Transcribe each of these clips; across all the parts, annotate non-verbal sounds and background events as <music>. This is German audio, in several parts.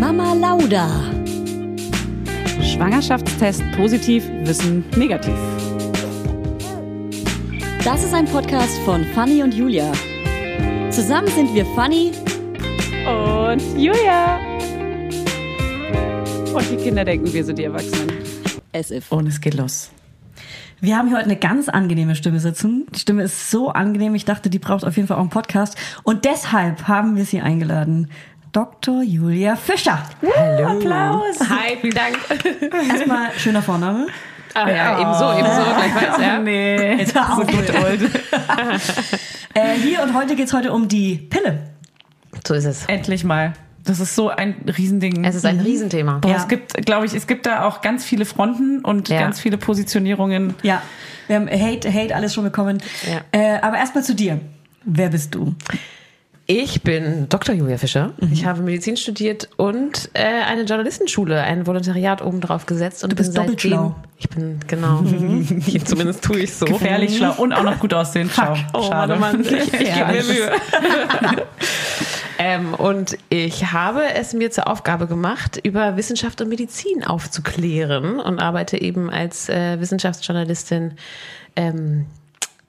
Mama Lauda. Schwangerschaftstest positiv, Wissen negativ. Das ist ein Podcast von Fanny und Julia. Zusammen sind wir Fanny Und Julia. Und die Kinder denken, wir sind die Erwachsenen. as if. Und es geht los. Wir haben hier heute eine ganz angenehme Stimme sitzen. Die Stimme ist so angenehm, ich dachte, die braucht auf jeden Fall auch einen Podcast. Und deshalb haben wir sie eingeladen. Dr. Julia Fischer. Hallo. Applaus. Hi, vielen Dank. <laughs> Erstmal schöner Vorname. Ah ja, ebenso, ebenso, gleichfalls, ja. Nee. Jetzt auch gut, old. <laughs> äh, hier und heute geht's heute um die Pille. So ist es. Endlich mal. Das ist so ein Riesending. Es ist ein Riesenthema. Boah, Ja. Es gibt, glaube ich, es gibt da auch ganz viele Fronten und Ja. ganz viele Positionierungen. Ja, wir haben Hate, Hate alles schon bekommen. Ja. Äh, aber erstmal zu dir. Wer bist du? Ich bin Dr. Julia Fischer. Ich habe Medizin studiert und äh, eine Journalistenschule, ein Volontariat obendrauf gesetzt. Und Du bist bin doppelt seitdem, schlau. Ich bin, genau. <laughs> Ich, zumindest tue ich so. Gefährlich schlau und auch noch gut aussehen. Schau. Oh Schade. Mann, oh Mann, ich, <laughs> ich gebe mir Mühe. <laughs> ähm, und ich habe es mir zur Aufgabe gemacht, über Wissenschaft und Medizin aufzuklären und arbeite eben als äh, Wissenschaftsjournalistin ähm,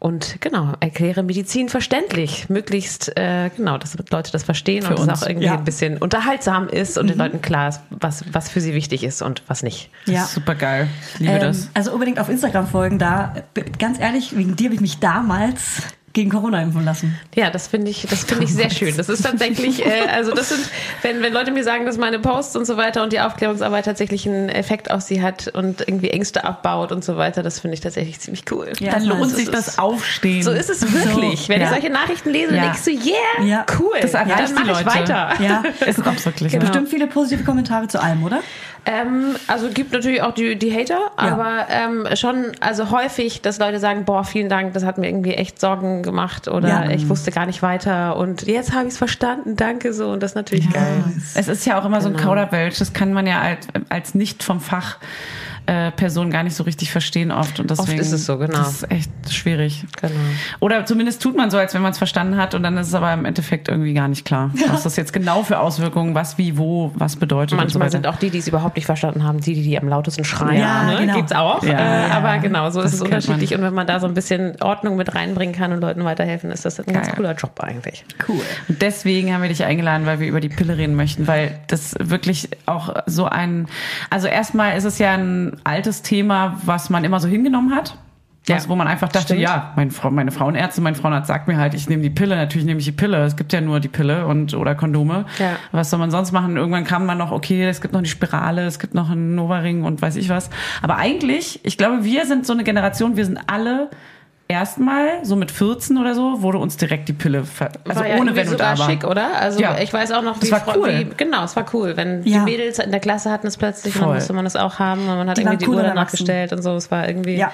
und genau, erkläre Medizin verständlich, möglichst äh, genau, dass Leute das verstehen und es auch irgendwie ja. ein bisschen unterhaltsam ist und den Leuten klar ist, was, was für sie wichtig ist und was nicht. Ja. Super geil. Ich liebe Ähm, das. Also unbedingt auf Instagram folgen. Da, ganz ehrlich, wegen dir habe ich mich damals gegen Corona impfen lassen. Ja, das finde ich, das finde ich sehr schön. Das ist tatsächlich, äh, also das sind, wenn, wenn Leute mir sagen, dass meine Posts und so weiter und die Aufklärungsarbeit tatsächlich einen Effekt auf sie hat und irgendwie Ängste abbaut und so weiter, das finde ich tatsächlich ziemlich cool. Ja, Dann das lohnt ist- sich es das Aufstehen. So ist es wirklich. wenn ja. ich solche Nachrichten lese, Ja. denkst du, yeah, Ja. cool. Das erreicht dann die mache ich Leute. weiter. Ja, <laughs> Ist auch wirklich. Genau. Bestimmt viele positive Kommentare zu allem, oder? Ähm, also gibt natürlich auch die, die Hater, aber ähm, schon, also häufig, dass Leute sagen, boah, vielen Dank, das hat mir irgendwie echt Sorgen gemacht oder Ja. ich wusste gar nicht weiter und jetzt habe ich es verstanden, danke so und das ist natürlich geil. Es ist ja auch immer so ein Genau. Kauderwelsch, das kann man ja als, als nicht vom Fach äh, Person gar nicht so richtig verstehen oft und deswegen ist es so, genau. Das ist echt schwierig. Genau. Oder zumindest tut man so, als wenn man es verstanden hat und dann ist es aber im Endeffekt irgendwie gar nicht klar, was das jetzt genau für Auswirkungen, was wie wo was bedeutet. so Manchmal weiter. sind auch die, die es überhaupt nicht verstanden haben, die, die, die am lautesten schreien. Ja, ne? genau. Gibt's auch. Ja. äh, Ja. aber genau, so ist es unterschiedlich. man. Und wenn man da so ein bisschen Ordnung mit reinbringen kann und Leuten weiterhelfen, ist das ein ganz Geil. cooler Job eigentlich. Cool. Und deswegen haben wir dich eingeladen, weil wir über die Pille reden möchten, weil das wirklich auch so ein, also erstmal ist es ja ein altes Thema, was man immer so hingenommen hat. Was, Ja. wo man einfach dachte, Stimmt. ja, meine, Frau, meine Frauenärztin, mein Frauenarzt sagt mir halt, ich nehme die Pille, natürlich nehme ich die Pille. Es gibt ja nur die Pille und oder Kondome. Ja. Was soll man sonst machen? Irgendwann kam man noch, okay, es gibt noch die Spirale, es gibt noch einen Novaring und weiß ich was. Aber eigentlich, ich glaube, wir sind so eine Generation, wir sind alle erstmal, so mit 14 oder so, wurde uns direkt die Pille, ver also ja ohne Wenn und Aber. schick, oder? Also Ja. ich weiß auch noch, Das wie, war cool. wie genau, es war cool, wenn Ja. die Mädels in der Klasse hatten es plötzlich und dann musste man es auch haben und man hat Die irgendwie die cool Uhr danach gestellt und so. Es war irgendwie Ja.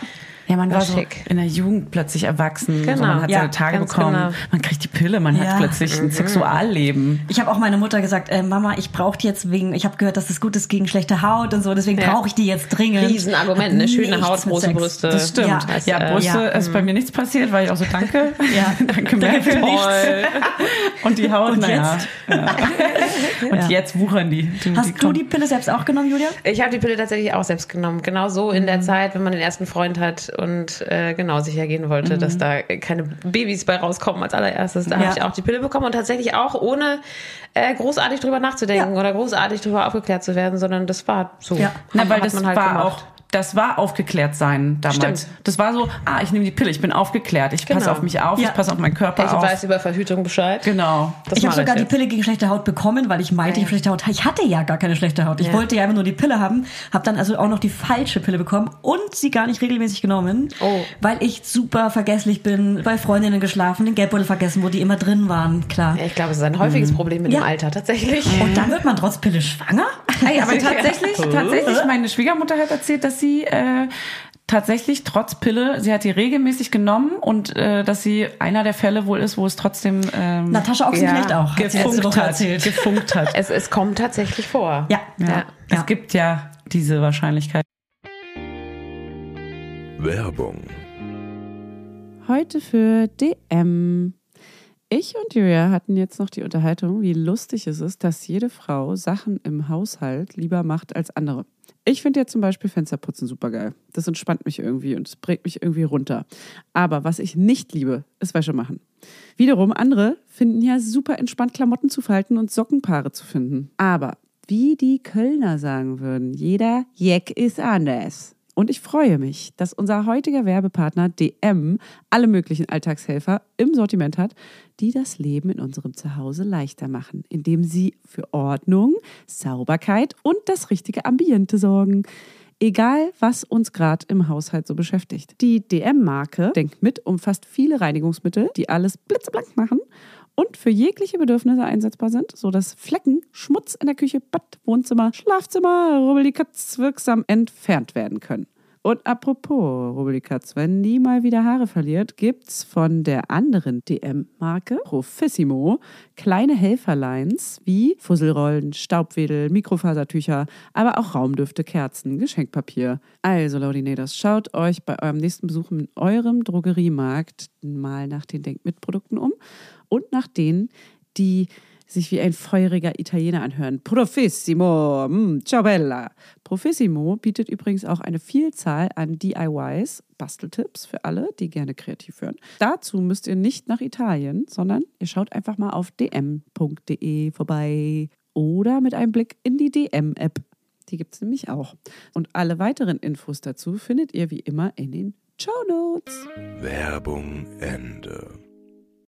Ja, man war, War so schick. in der Jugend plötzlich erwachsen. So, Genau. man hat Ja, seine Tage bekommen. genau. Man kriegt die Pille, man Ja. hat plötzlich ein Sexualleben. Ich habe auch meiner Mutter gesagt, äh, Mama, ich brauche die jetzt wegen, ich habe gehört, dass das gut ist gegen schlechte Haut und so, deswegen Ja. brauche ich die jetzt dringend. Riesenargument, Hat ne? Schöne Haut, mit große Sex. Brüste. Das stimmt. Ja. Ja, äh, Brüste ja. ist bei mir nichts passiert, weil ich auch so danke. <laughs> Ja. <laughs> danke, Merkel. für nichts. <laughs> Und die Haut, Und naja. Ja. Und Ja. jetzt wuchern die. die Hast die du die Pille selbst auch genommen, Julia? Ich habe die Pille tatsächlich auch selbst genommen. Genau so in der Zeit, wenn man den ersten Freund hat und äh, genau sicher gehen wollte, dass da keine Babys bei rauskommen als allererstes. Da Ja. habe ich auch die Pille bekommen und tatsächlich auch ohne äh, großartig drüber nachzudenken Ja. oder großartig drüber aufgeklärt zu werden, sondern das war so. Ja. Na, Hat- weil das man halt war gemacht. auch, das war aufgeklärt sein damals. Stimmt. Das war so, ah, ich nehme die Pille, ich bin aufgeklärt, ich passe Genau. auf mich auf, Ja. ich passe auf meinen Körper Ich auf. weiß über Verhütung Bescheid. Genau. Das ich habe sogar die jetzt. Pille gegen schlechte Haut bekommen, weil ich meinte, ich habe schlechte Haut. Ich hatte ja gar keine schlechte Haut. Ich Ja. wollte ja einfach nur die Pille haben, habe dann also auch noch die falsche Pille bekommen und sie gar nicht regelmäßig genommen, Oh. weil ich super vergesslich bin, bei Freundinnen geschlafen, den Geldbeutel vergessen, wo die immer drin waren, klar. Ja, ich glaube, es ist ein häufiges Problem mit Ja. dem Alter, tatsächlich. Und dann wird man trotz Pille schwanger? Ey, aber tatsächlich, <laughs> Ja. tatsächlich, meine Schwiegermutter hat erzählt, dass sie äh, tatsächlich trotz Pille, sie hat die regelmäßig genommen und äh, dass sie einer der Fälle wohl ist, wo es trotzdem ähm, Natascha Ochsenknecht Ja, auch. hat gefunkt hat, gefunkt <laughs> hat. Es, es kommt tatsächlich vor. Ja. Ja. Ja. Es gibt ja diese Wahrscheinlichkeit. Werbung. Heute für DM. Ich und Julia hatten jetzt noch die Unterhaltung, wie lustig es ist, dass jede Frau Sachen im Haushalt lieber macht als andere. Ich finde ja zum Beispiel Fensterputzen super geil. Das entspannt mich irgendwie und es bringt mich irgendwie runter. Aber was ich nicht liebe, ist Wäsche machen. Wiederum andere finden ja super entspannt Klamotten zu falten und Sockenpaare zu finden. Aber wie die Kölner sagen würden, jeder Jeck ist anders. Und ich freue mich, dass unser heutiger Werbepartner DM alle möglichen Alltagshelfer im Sortiment hat, die das Leben in unserem Zuhause leichter machen, indem sie für Ordnung, Sauberkeit und das richtige Ambiente sorgen. Egal, was uns gerade im Haushalt so beschäftigt. Die DM-Marke denkt mit, umfasst viele Reinigungsmittel, die alles blitzeblank machen und für jegliche Bedürfnisse einsetzbar sind, sodass Flecken, Schmutz in der Küche, Bad, Wohnzimmer, Schlafzimmer, Rubbellikatz wirksam entfernt werden können. Und apropos Rubbellikatz, wenn die mal wieder Haare verliert, gibt's von der anderen DM-Marke Profissimo kleine Helferlines wie Fusselrollen, Staubwedel, Mikrofasertücher, aber auch Raumdüfte, Kerzen, Geschenkpapier. Also, Laudinators, schaut euch bei eurem nächsten Besuch in eurem Drogeriemarkt mal nach den Denkmitprodukten um und nach denen, die sich wie ein feuriger Italiener anhören. Profissimo, mm, ciao bella. Profissimo bietet übrigens auch eine Vielzahl an DIYs, Basteltipps für alle, die gerne kreativ hören. Dazu müsst ihr nicht nach Italien, sondern ihr schaut einfach mal auf dm.de vorbei oder mit einem Blick in die DM-App. Die gibt es nämlich auch. Und alle weiteren Infos dazu findet ihr wie immer in den Show Notes. Werbung Ende.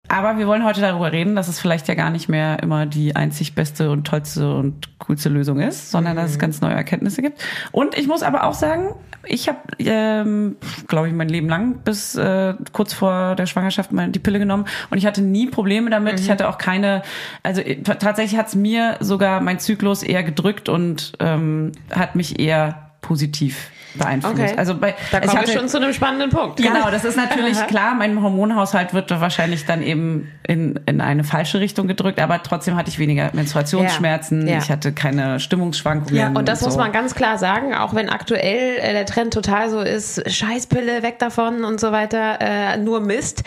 Aber wir wollen heute darüber reden, dass es vielleicht ja gar nicht mehr immer die einzig beste und tollste und coolste Lösung ist, sondern dass es ganz neue Erkenntnisse gibt. Und ich muss aber auch sagen, ich habe, ähm, glaube ich, mein Leben lang bis äh, kurz vor der Schwangerschaft mal die Pille genommen und ich hatte nie Probleme damit. Ich hatte auch keine, also äh, tatsächlich hat es mir sogar mein Zyklus eher gedrückt und ähm, hat mich eher positiv beeinflusst. Okay. Also bei, Da ich kommen wir hatte- schon zu einem spannenden Punkt. Genau, <laughs> das ist natürlich klar. Mein Hormonhaushalt wird wahrscheinlich dann eben in, in eine falsche Richtung gedrückt, aber trotzdem hatte ich weniger Menstruationsschmerzen. Ja. Ja. Ich hatte keine Stimmungsschwankungen. Ja, Und das so. muss man ganz klar sagen, auch wenn aktuell äh, der Trend total so ist, Scheißpille, weg davon und so weiter, äh, nur Mist.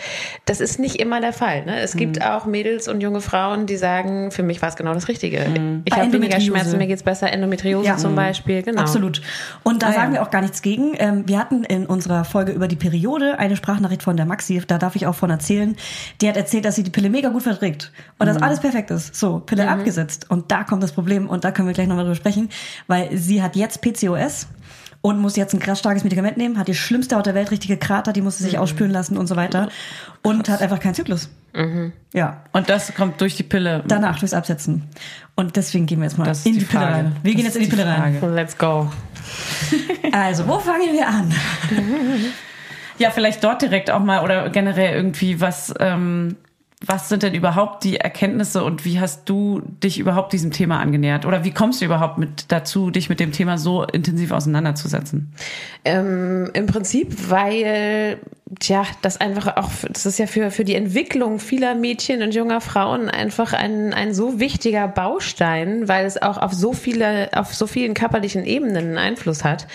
Das ist nicht immer der Fall. Ne? Es gibt auch Mädels und junge Frauen, die sagen, für mich war es genau das Richtige. Ich Bei habe weniger. Schmerzen, mir geht's besser, Endometriose Ja. zum Beispiel. Genau. Absolut. Und da Ah, sagen wir auch gar nichts gegen. Ähm, wir hatten in unserer Folge über die Periode eine Sprachnachricht von der Maxi, da darf ich auch von erzählen. Die hat erzählt, dass sie die Pille mega gut verträgt und Mhm. dass alles perfekt ist. So, Pille abgesetzt. Und da kommt das Problem und da können wir gleich nochmal drüber sprechen, weil sie hat jetzt PCOS. Und muss jetzt ein krass starkes Medikament nehmen, hat die schlimmste Haut der Welt, richtige Krater, die musste sich Mhm. ausspülen lassen und so weiter. Und hat einfach keinen Zyklus. Mhm. Ja, Und das kommt durch die Pille. danach durchs Absetzen. Und deswegen gehen wir jetzt mal Das in die die, Pille Frage. rein. Wir Das gehen jetzt in ist die Pille die rein. Frage. Let's go. <laughs> Also, wo fangen wir an? <laughs> Ja, vielleicht dort direkt auch mal oder generell irgendwie was. Ähm, was sind denn überhaupt die Erkenntnisse und wie hast du dich überhaupt diesem Thema angenähert? Oder wie kommst du überhaupt mit dazu, dich mit dem Thema so intensiv auseinanderzusetzen? Ähm, Im Prinzip, weil, tja, das einfach auch, das ist ja für, für die Entwicklung vieler Mädchen und junger Frauen einfach ein, ein so wichtiger Baustein, weil es auch auf so viele, auf so vielen körperlichen Ebenen einen Einfluss hat.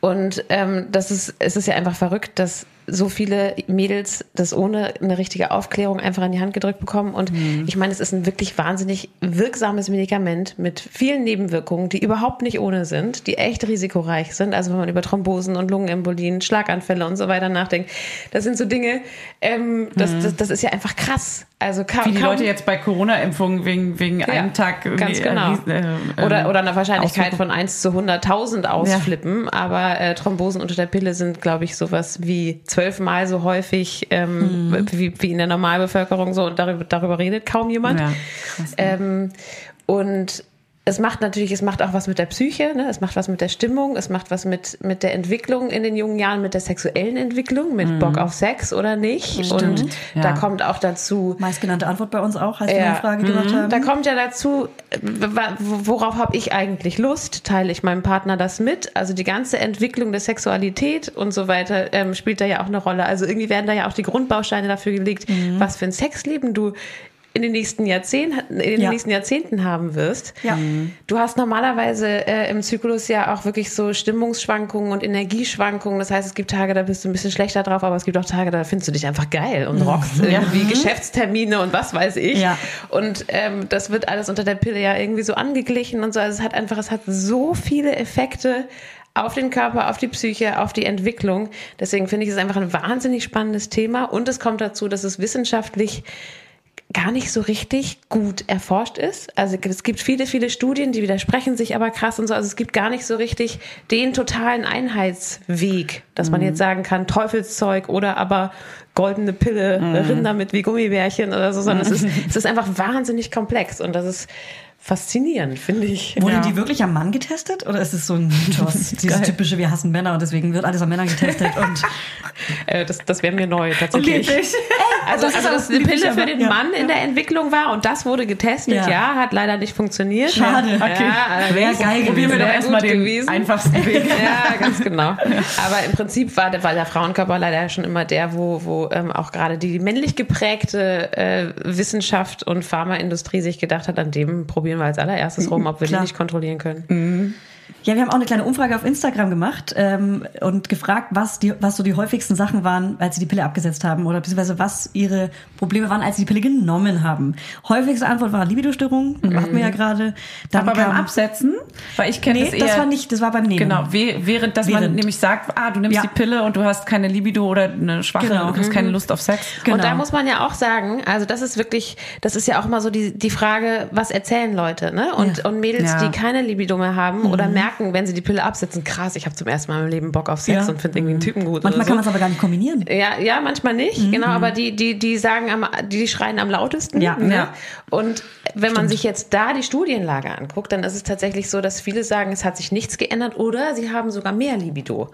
Und ähm, das ist, es ist ja einfach verrückt, dass so viele Mädels das ohne eine richtige Aufklärung einfach in die Hand gedrückt bekommen. Und ich meine, es ist ein wirklich wahnsinnig wirksames Medikament mit vielen Nebenwirkungen, die überhaupt nicht ohne sind, die echt risikoreich sind. Also wenn man über Thrombosen und Lungenembolien, Schlaganfälle und so weiter nachdenkt, das sind so Dinge, ähm, das, das, das ist ja einfach krass. Also kaum, Wie die kaum, Leute jetzt bei Corona-Impfungen wegen, wegen einem Tag irgendwie, ganz genau. äh, äh, oder, oder eine Wahrscheinlichkeit von 1 zu 100.000 ausflippen. Aber äh, Thrombosen unter der Pille sind, glaube ich, sowas wie zwölfmal so häufig ähm, Mhm. wie, wie in der Normalbevölkerung so. Und darüber, darüber redet kaum jemand. Ja. Ähm, und es macht natürlich, es macht auch was mit der Psyche, ne? es macht was mit der Stimmung, es macht was mit, mit der Entwicklung in den jungen Jahren, mit der sexuellen Entwicklung, mit Bock auf Sex oder nicht. Und Ja. da kommt auch dazu, Meistgenannte Antwort bei uns auch, als wir Ja. eine Frage gemacht haben. da kommt ja dazu, worauf habe ich eigentlich Lust? Teile ich meinem Partner das mit? Also die ganze Entwicklung der Sexualität und so weiter ähm, spielt da ja auch eine Rolle. Also irgendwie werden da ja auch die Grundbausteine dafür gelegt, was für ein Sexleben du in den nächsten Jahrzehnten, in den Ja. nächsten Jahrzehnten haben wirst. Ja. Du hast normalerweise äh, im Zyklus ja auch wirklich so Stimmungsschwankungen und Energieschwankungen. Das heißt, es gibt Tage, da bist du ein bisschen schlechter drauf, aber es gibt auch Tage, da findest du dich einfach geil und rockst irgendwie Geschäftstermine und was weiß ich. Ja. Und ähm, das wird alles unter der Pille ja irgendwie so angeglichen und so. Also es hat einfach, es hat so viele Effekte auf den Körper, auf die Psyche, auf die Entwicklung. Deswegen finde ich es einfach ein wahnsinnig spannendes Thema. Und es kommt dazu, dass es wissenschaftlich gar nicht so richtig gut erforscht ist. Also es gibt viele, viele Studien, die widersprechen sich aber krass und so. Also es gibt gar nicht so richtig den totalen Einheitsweg, dass man jetzt sagen kann, Teufelszeug oder aber goldene Pille, Rinder mit wie Gummibärchen oder so, sondern es, ist, es ist einfach wahnsinnig komplex und das ist faszinierend, finde ich. Wurde die wirklich am Mann getestet oder ist es so ein <laughs> Mythos? Dieses typische, wir hassen Männer und deswegen wird alles an Männern getestet <laughs> und Äh, das das wäre mir neu tatsächlich. <laughs> Also, Das ist also auch dass eine Pille für den ja. Mann in der Entwicklung war und das wurde getestet, Ja. ja, hat leider nicht funktioniert. Schade. Ja, Okay. allerdings. Wäre geil Probieren wir gewesen. doch erstmal den gewesen. einfachsten Weg. Ja, ganz genau. Aber im Prinzip war der, war der Frauenkörper leider schon immer der, wo, wo ähm, auch gerade die männlich geprägte äh, Wissenschaft und Pharmaindustrie sich gedacht hat, an dem probieren wir als allererstes rum, ob wir Klar. die nicht kontrollieren können. Ja, wir haben auch eine kleine Umfrage auf Instagram gemacht ähm, und gefragt, was, die, was so die häufigsten Sachen waren, als sie die Pille abgesetzt haben oder beziehungsweise was ihre Probleme waren, als sie die Pille genommen haben. Häufigste Antwort war Libido-Störung, macht wir ja gerade. Aber beim Absetzen, weil ich kenne Nee, das eher. das war nicht, das war beim Nehmen. Genau, während, dass man Während. nämlich sagt, ah, du nimmst Ja. die Pille und du hast keine Libido oder eine schwache, Genau. du hast keine Lust auf Sex. Genau. Und da muss man ja auch sagen, also das ist wirklich, das ist ja auch immer so die, die Frage, was erzählen Leute, ne? Und, und Mädels, Ja. die keine Libido mehr haben Mhm. oder merken, wenn sie die Pille absetzen, krass, ich habe zum ersten Mal im Leben Bock auf Sex Ja. und finde irgendwie einen Typen gut. Manchmal oder kann so. man es aber gar nicht kombinieren. Ja, ja, manchmal nicht, genau, aber die, die, die sagen am, die schreien am lautesten. Ja. ne? Ja. Und wenn man sich jetzt da die Studienlage anguckt, dann ist es tatsächlich so, dass viele sagen, es hat sich nichts geändert oder sie haben sogar mehr Libido.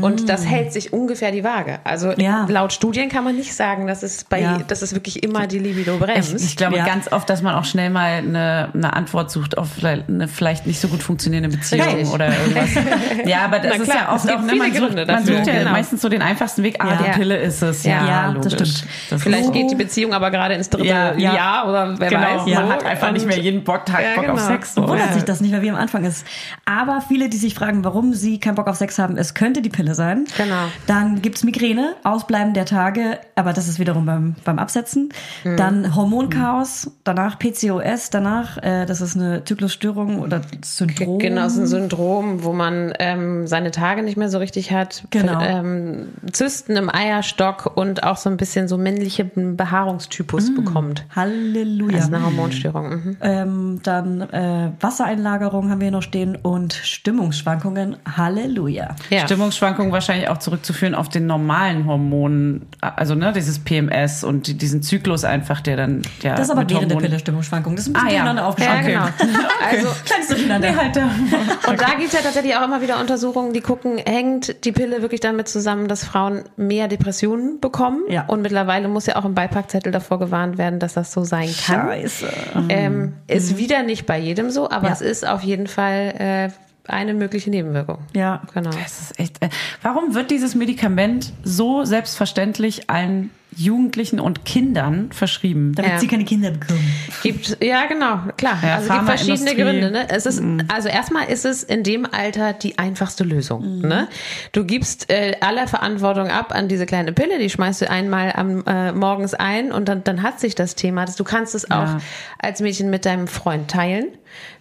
Und das hält sich ungefähr die Waage. Also Ja. laut Studien kann man nicht sagen, dass es bei, Ja. dass es wirklich immer die Libido bremst. Ich, ich glaube Ja. ganz oft, dass man auch schnell mal eine, eine Antwort sucht auf eine vielleicht nicht so gut funktionierende Beziehung Richtig. oder irgendwas. <laughs> ja, aber das Na ist klar, ja oft auch, ne, man, sucht, Gründe man dafür, sucht ja genau. meistens so den einfachsten Weg. Ah, Ja. die Pille ist es. Ja, Ja, das logisch. stimmt. Das Vielleicht geht die Beziehung aber gerade ins dritte Ja, Jahr ja. oder wer genau, weiß. man so. hat einfach nicht Und- mehr jeden Bock, Tag Ja, Bock auf genau. Sex. So. Wundert Ja. sich das nicht mehr, wie am Anfang ist. Aber viele, die sich fragen, warum sie keinen Bock auf Sex haben, es könnte die Pille sein. Genau. Dann gibt's Migräne, Ausbleiben der Tage, aber das ist wiederum beim, beim Absetzen. Mhm. Dann Hormonchaos, danach PCOS, danach, äh, das ist eine Zyklusstörung oder Syndrom. Genau, es ist ein Syndrom, wo man ähm, seine Tage nicht mehr so richtig hat. Genau. Ähm, Zysten im Eierstock und auch so ein bisschen so männlichen Behaarungstypus bekommt. Halleluja. Also eine Hormonstörung. Mhm. ähm, dann äh, Wassereinlagerung haben wir hier noch stehen und Stimmungsschwankungen. Halleluja. Ja. Stimmungsschwankungen wahrscheinlich auch zurückzuführen auf den normalen Hormonen, also ne, dieses PMS und die- diesen Zyklus einfach, der dann ja Das ist aber während der Hormonen- Pille Stimmungsschwankungen. Das ist ein bisschen Ah, ja. durcheinander Ja, aufgeschrieben. genau. <laughs> Also, Kleines Durcheinander. Nee, halt da. und da gibt es ja tatsächlich auch immer wieder Untersuchungen, die gucken, hängt die Pille wirklich damit zusammen, dass Frauen mehr Depressionen bekommen? Ja. Und mittlerweile muss ja auch im Beipackzettel davor gewarnt werden, dass das so sein kann. Scheiße. Ähm, ist wieder nicht bei jedem so, aber Ja. es ist auf jeden Fall äh, eine mögliche Nebenwirkung. Ja. Genau. Das ist echt. Äh, warum wird dieses Medikament so selbstverständlich allen Jugendlichen und Kindern verschrieben? Damit Ja. sie keine Kinder bekommen. Gibt, ja, genau, klar. Ja, also es gibt verschiedene. Gründe. Ne? Es ist, also erstmal ist es in dem Alter die einfachste Lösung. Ne? Du gibst äh, alle Verantwortung ab an diese kleine Pille, die schmeißt du einmal am äh, morgens ein und dann, dann hat sich das Thema. Du kannst es auch Ja. als Mädchen mit deinem Freund teilen.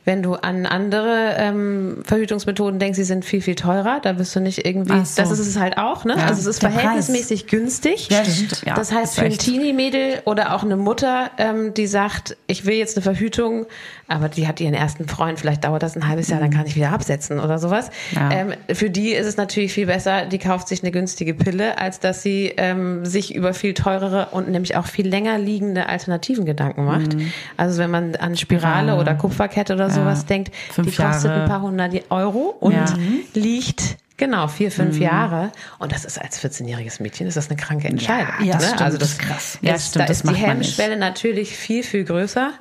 Wenn du an andere ähm, Verhütungsmethoden denkst, die sind viel, viel teurer, da wirst du nicht irgendwie, so. das ist es halt auch, ne? Ja. Also es ist Der Preis. verhältnismäßig günstig. Ja, stimmt. Ja, das heißt, für ein. Teenie-Mädel oder auch eine Mutter, ähm, die sagt, ich will jetzt eine Verhütung, aber die hat ihren ersten Freund, vielleicht dauert das ein halbes Jahr, dann kann ich wieder absetzen oder sowas. Ja. Ähm, für die ist es natürlich viel besser, die kauft sich eine günstige Pille, als dass sie ähm, sich über viel teurere und nämlich auch viel länger liegende Alternativen Gedanken macht. Also wenn man an Spirale Spirale. oder Kupferkette oder sowas denkt, Fünf die kostet Jahre. ein paar hundert Euro und Ja. liegt Genau, vier, fünf Jahre. Und das ist als 14-jähriges Mädchen, ist das eine kranke Entscheidung. ja, ne? stimmt, Also das ist krass. Ja, ist, stimmt, da das ist die. Hemmschwelle natürlich viel, viel größer.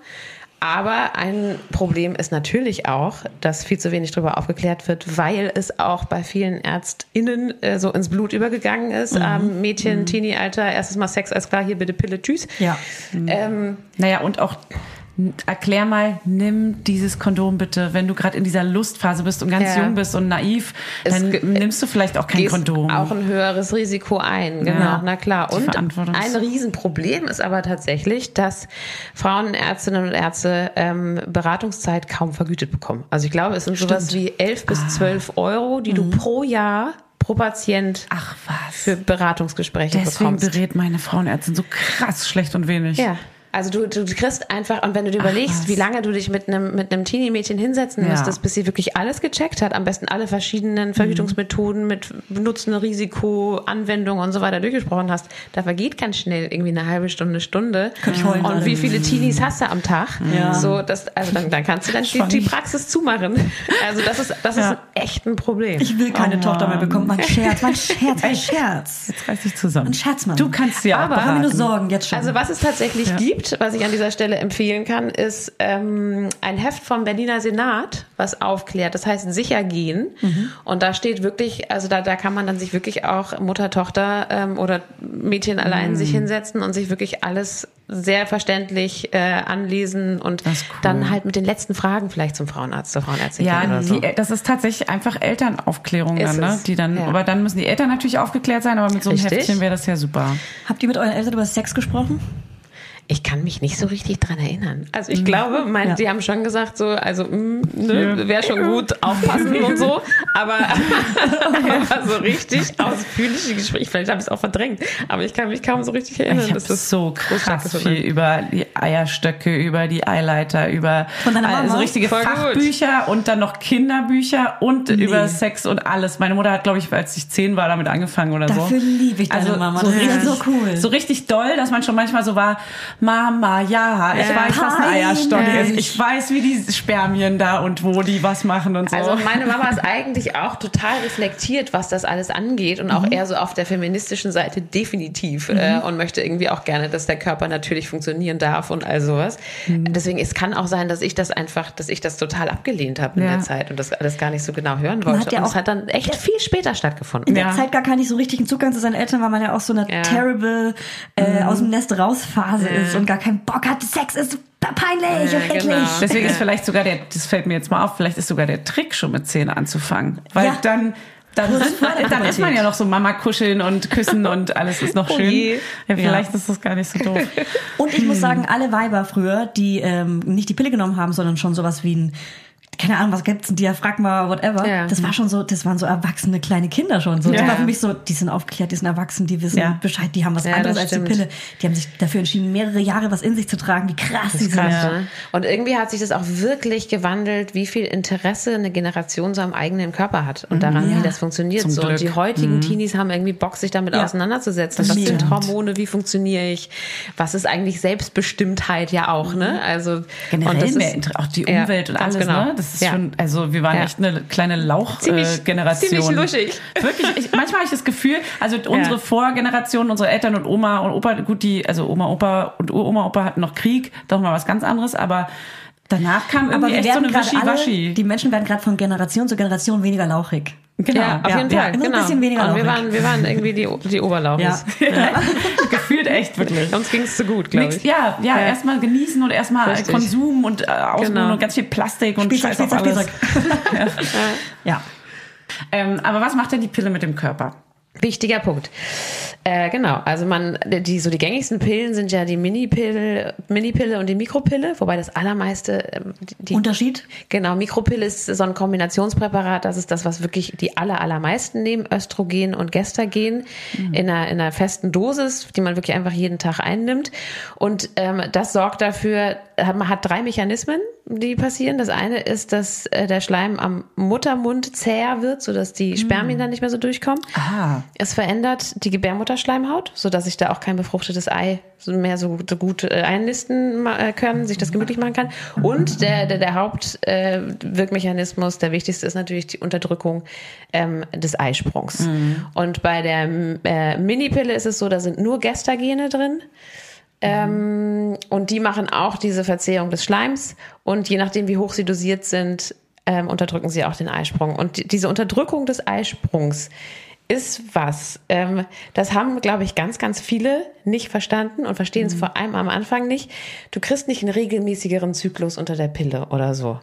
Aber ein Problem ist natürlich auch, dass viel zu wenig darüber aufgeklärt wird, weil es auch bei vielen ÄrztInnen äh, so ins Blut übergegangen ist. Mhm. Ähm, Mädchen, Teenie-Alter, erstes Mal Sex, alles klar, hier bitte Pille, tschüss. Ja. Ähm, Naja, und auch erklär mal, nimm dieses Kondom bitte, wenn du gerade in dieser Lustphase bist und ganz Ja. jung bist und naiv, Es dann ge- nimmst du vielleicht auch kein Kondom. auch ein höheres Risiko ein, genau, Ja. na klar. Und ein Riesenproblem ist aber tatsächlich, dass Frauenärztinnen und Ärzte ähm, Beratungszeit kaum vergütet bekommen. Also ich glaube, es sind sowas wie 11 Ah. bis 12 Euro, die Mhm. du pro Jahr pro Patient Ach was. für Beratungsgespräche Deswegen bekommst. berät meine Frauenärztin so krass schlecht und wenig. Ja. Also du, du kriegst einfach, und wenn du dir überlegst, was. wie lange du dich mit einem, mit einem Teenie-Mädchen hinsetzen Ja. müsstest, bis sie wirklich alles gecheckt hat, am besten alle verschiedenen Verhütungsmethoden mit Nutzen, Risiko, Anwendung und so weiter durchgesprochen hast, da vergeht ganz schnell irgendwie eine halbe Stunde, Stunde. Könnte ich heulen und wie viele Teenies hast du am Tag? Ja. So, das, also dann, dann kannst du dann die, die Praxis zumachen. Also das ist, das ist Ja. echt ein Problem. Ich will keine Oh Tochter mehr bekommen. Mein Scherz, mein Scherz, mein Scherz. Jetzt reiß dich zusammen. Ein Scherz, Mann. Du kannst ja Aber- auch Mach mir nur. Sorgen, jetzt schon. Also was es tatsächlich gibt, was ich an dieser Stelle empfehlen kann, ist ähm, ein Heft vom Berliner Senat, was aufklärt. Das heißt sicher gehen. Und da steht wirklich, also da, da kann man dann sich wirklich auch Mutter, Tochter ähm, oder Mädchen allein sich hinsetzen und sich wirklich alles sehr verständlich äh, anlesen und cool. dann halt mit den letzten Fragen vielleicht zum Frauenarzt, zur Frauenärztin gehen Ja, oder so. die, das ist tatsächlich einfach Elternaufklärung Ist dann, ne? Die dann, ja. aber dann müssen die Eltern natürlich aufgeklärt sein, aber mit so einem Richtig. Heftchen wäre das ja super. Habt ihr mit euren Eltern über Sex gesprochen? Ich kann mich nicht so richtig dran erinnern. Also ich glaube, mein, Ja. die haben schon gesagt so, also mm, ne, wäre schon gut, aufpassen und so. Aber, <laughs> aber so richtig ausführliche Gespräche, vielleicht habe ich es auch verdrängt, aber ich kann mich kaum so richtig erinnern. Ich habe so groß krass viel über die Eierstöcke, über die Eileiter, über Von deiner Mama? so richtige Voll gut. Fachbücher und dann noch Kinderbücher und über Sex und alles. Meine Mutter hat, glaube ich, als ich zehn war, damit angefangen oder so. Dafür liebe ich deine Mama. So Das ist richtig, so cool. So richtig doll, dass man schon manchmal so war, Mama, ja, ich Ja. weiß, was ein. Eierstock ist. Ich weiß, wie die Spermien da und wo die was machen und so. Also meine Mama ist eigentlich auch total reflektiert, was das alles angeht und auch eher so auf der feministischen Seite definitiv äh, und möchte irgendwie auch gerne, dass der Körper natürlich funktionieren darf und all sowas. Deswegen es kann auch sein, dass ich das einfach, dass ich das total abgelehnt habe in Ja. der Zeit und das alles gar nicht so genau hören Man wollte. hat ja und es auch- hat dann echt viel später stattgefunden. in der Ja. Zeit gar nicht so richtigen Zugang zu seinen Eltern, weil man ja auch so eine Ja. terrible äh, aus dem Nest raus Phase Ja. Ist und gar keinen Bock hat. Sex ist peinlich Ja, und eklig. genau. Deswegen ist Ja. vielleicht sogar der, das fällt mir jetzt mal auf, vielleicht ist sogar der Trick schon mit Zähne anzufangen. Weil Ja. dann, dann, dann ist man ja noch so Mama kuscheln und küssen und alles ist noch <laughs> Oh schön. je. Ja, vielleicht ist das gar nicht so doof. Und ich muss sagen, alle Weiber früher, die ähm, nicht die Pille genommen haben, sondern schon sowas wie ein keine Ahnung, was gibt's, ein Diaphragma, whatever. Ja. Das war schon so, das waren so erwachsene kleine Kinder schon. So. Das Ja. war für mich so, die sind aufgeklärt, die sind erwachsen, die wissen Ja. Bescheid, die haben was Ja, anderes das als stimmt. die Pille. Die haben sich dafür entschieden, mehrere Jahre was in sich zu tragen, wie krass die sind. Krass, ne? Und irgendwie hat sich das auch wirklich gewandelt, wie viel Interesse eine Generation so am eigenen Körper hat und daran, Ja. wie das funktioniert. Zum So. Und Glück. die heutigen Teenies haben irgendwie Bock, sich damit Ja. auseinanderzusetzen. Das Was sind. Hormone? Wie funktioniere ich? Was ist eigentlich Selbstbestimmtheit ja auch, ne? Also und Generell das mehr ist- auch die Ja, Umwelt und alles, genau. ne? Das ist Ja. schon, also wir waren Ja. echt eine kleine Ziemlich- Lauch-Generation. ziemlich luschig. Wirklich, ich, manchmal habe ich das Gefühl, also unsere. Vorgeneration, unsere Eltern und Oma und Opa, gut, die, also Oma, Opa und Uroma, Opa hatten noch Krieg, doch mal was ganz anderes, aber danach kam Aber wir echt so werden eine gerade alle, die Menschen werden gerade von Generation zu Generation weniger lauchig. Genau. ja, auf ja, jeden ja. Fall. Nur ein genau. bisschen weniger und wir lauchig. waren, wir waren irgendwie die, die Oberlauchis. <laughs> <laughs> Gefühlt echt wirklich. Uns ging es zu gut, glaube ich. ja, ja, Ja. erstmal genießen und erstmal Richtig. Konsum und äh, Ausruhen Genau. und ganz viel Plastik und Spielzeug, Scheiß auf Spielzeug, alles. Spielzeug. <laughs> ja. Ähm, aber was macht denn die Pille mit dem Körper? Wichtiger Punkt. Äh, genau, also man, die so die gängigsten Pillen sind ja die Mini-Pille, Mini-Pille und die Mikropille, wobei das allermeiste ähm, die, Unterschied? Genau, Mikropille ist so ein Kombinationspräparat. Das ist das, was wirklich die aller, allermeisten nehmen. Östrogen und Gestagen in, einer, in einer festen Dosis, die man wirklich einfach jeden Tag einnimmt. Und ähm, das sorgt dafür, man hat drei Mechanismen, die passieren. Das eine ist, dass äh, der Schleim am Muttermund zäher wird, sodass die Spermien dann nicht mehr so durchkommen. Ah. Es verändert die Gebärmutterschleimhaut, sodass sich da auch kein befruchtetes Ei mehr so, so gut äh, einnisten ma- äh, können, sich das gemütlich machen kann. Und der, der, der Hauptwirkmechanismus, äh, der wichtigste ist natürlich die Unterdrückung ähm, des Eisprungs. Und bei der äh, Minipille ist es so, da sind nur Gestagene drin. Ähm, und die machen auch diese Verzehrung des Schleims und je nachdem, wie hoch sie dosiert sind, ähm, unterdrücken sie auch den Eisprung. Und die, diese Unterdrückung des Eisprungs ist was. Ähm, das haben, glaube ich, ganz, ganz viele nicht verstanden und verstehen es vor allem am Anfang nicht. Du kriegst nicht einen regelmäßigeren Zyklus unter der Pille oder so,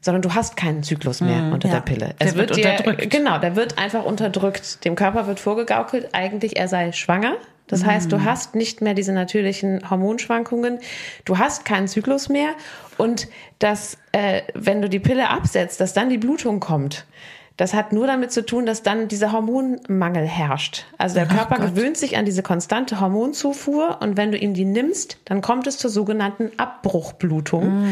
sondern du hast keinen Zyklus mehr unter Ja. der Pille. Der Es wird dir, unterdrückt. Genau, der wird einfach unterdrückt. Dem Körper wird vorgegaukelt, eigentlich er sei schwanger. Das heißt, du hast nicht mehr diese natürlichen Hormonschwankungen, du hast keinen Zyklus mehr und dass, äh, wenn du die Pille absetzt, dass dann die Blutung kommt. Das hat nur damit zu tun, dass dann dieser Hormonmangel herrscht. Also der Körper gewöhnt sich an diese konstante Hormonzufuhr und wenn du ihm die nimmst, dann kommt es zur sogenannten Abbruchblutung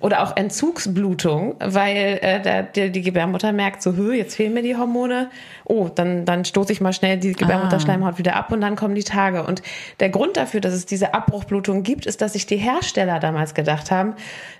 oder auch Entzugsblutung, weil äh, der, der, die Gebärmutter merkt so, "Hö, jetzt fehlen mir die Hormone. Oh, dann, dann stoße ich mal schnell die Gebärmutterschleimhaut wieder ab und dann kommen die Tage. Und der Grund dafür, dass es diese Abbruchblutung gibt, ist, dass sich die Hersteller damals gedacht haben,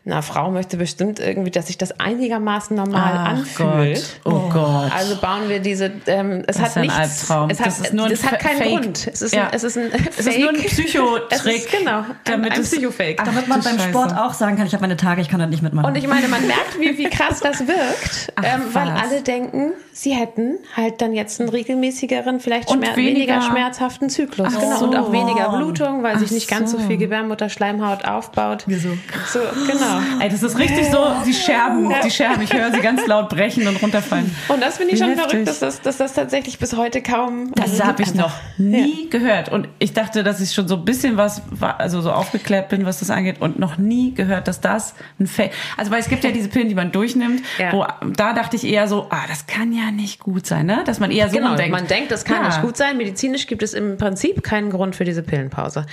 na, Frau möchte bestimmt irgendwie, dass sich das einigermaßen normal Ach anfühlt. Gott. Oh Gott. Also bauen wir diese, ähm, es Das hat ist ein nichts, Albtraum. es hat, Das ist nur ein es hat keinen Fake. Grund. Es ist, Ja. ein, es ist ein <laughs> Es ist nur ein. Psychotrick. <laughs> Es ist, genau, ein, damit ein Psychofake. Ach, Damit man beim Scheiße. Sport auch sagen kann, ich habe meine Tage, ich kann da nicht mitmachen. Und ich meine, man merkt, wie, wie krass das wirkt, Ach, ähm, weil alle denken, sie hätten halt dann jetzt einen regelmäßigeren, vielleicht schmer weniger- weniger, schmerzhaften Zyklus. Ach genau. so. Und auch weniger Blutung, weil sich Ach nicht ganz so so. viel Gebärmutterschleimhaut aufbaut. Wieso? So, genau. Ey, das ist richtig so, die Scherben, die Scherben. Ich höre sie ganz laut brechen und runterfallen. Und das finde ich Wie schon heftig. verrückt, dass das, dass das tatsächlich bis heute kaum. Das also habe ich noch nie gehört. Und ich dachte, dass ich schon so ein bisschen was, also so aufgeklärt bin, was das angeht. Und noch nie gehört, dass das ein Fake. Also, weil es gibt ja diese Pillen, die man durchnimmt, Ja. wo da dachte ich eher so, ah, das kann ja nicht gut sein, ne? Dass man eher so Genau, denkt. man denkt, das kann Ja. nicht gut sein. Medizinisch gibt es im Prinzip keinen Grund für diese Pillenpause.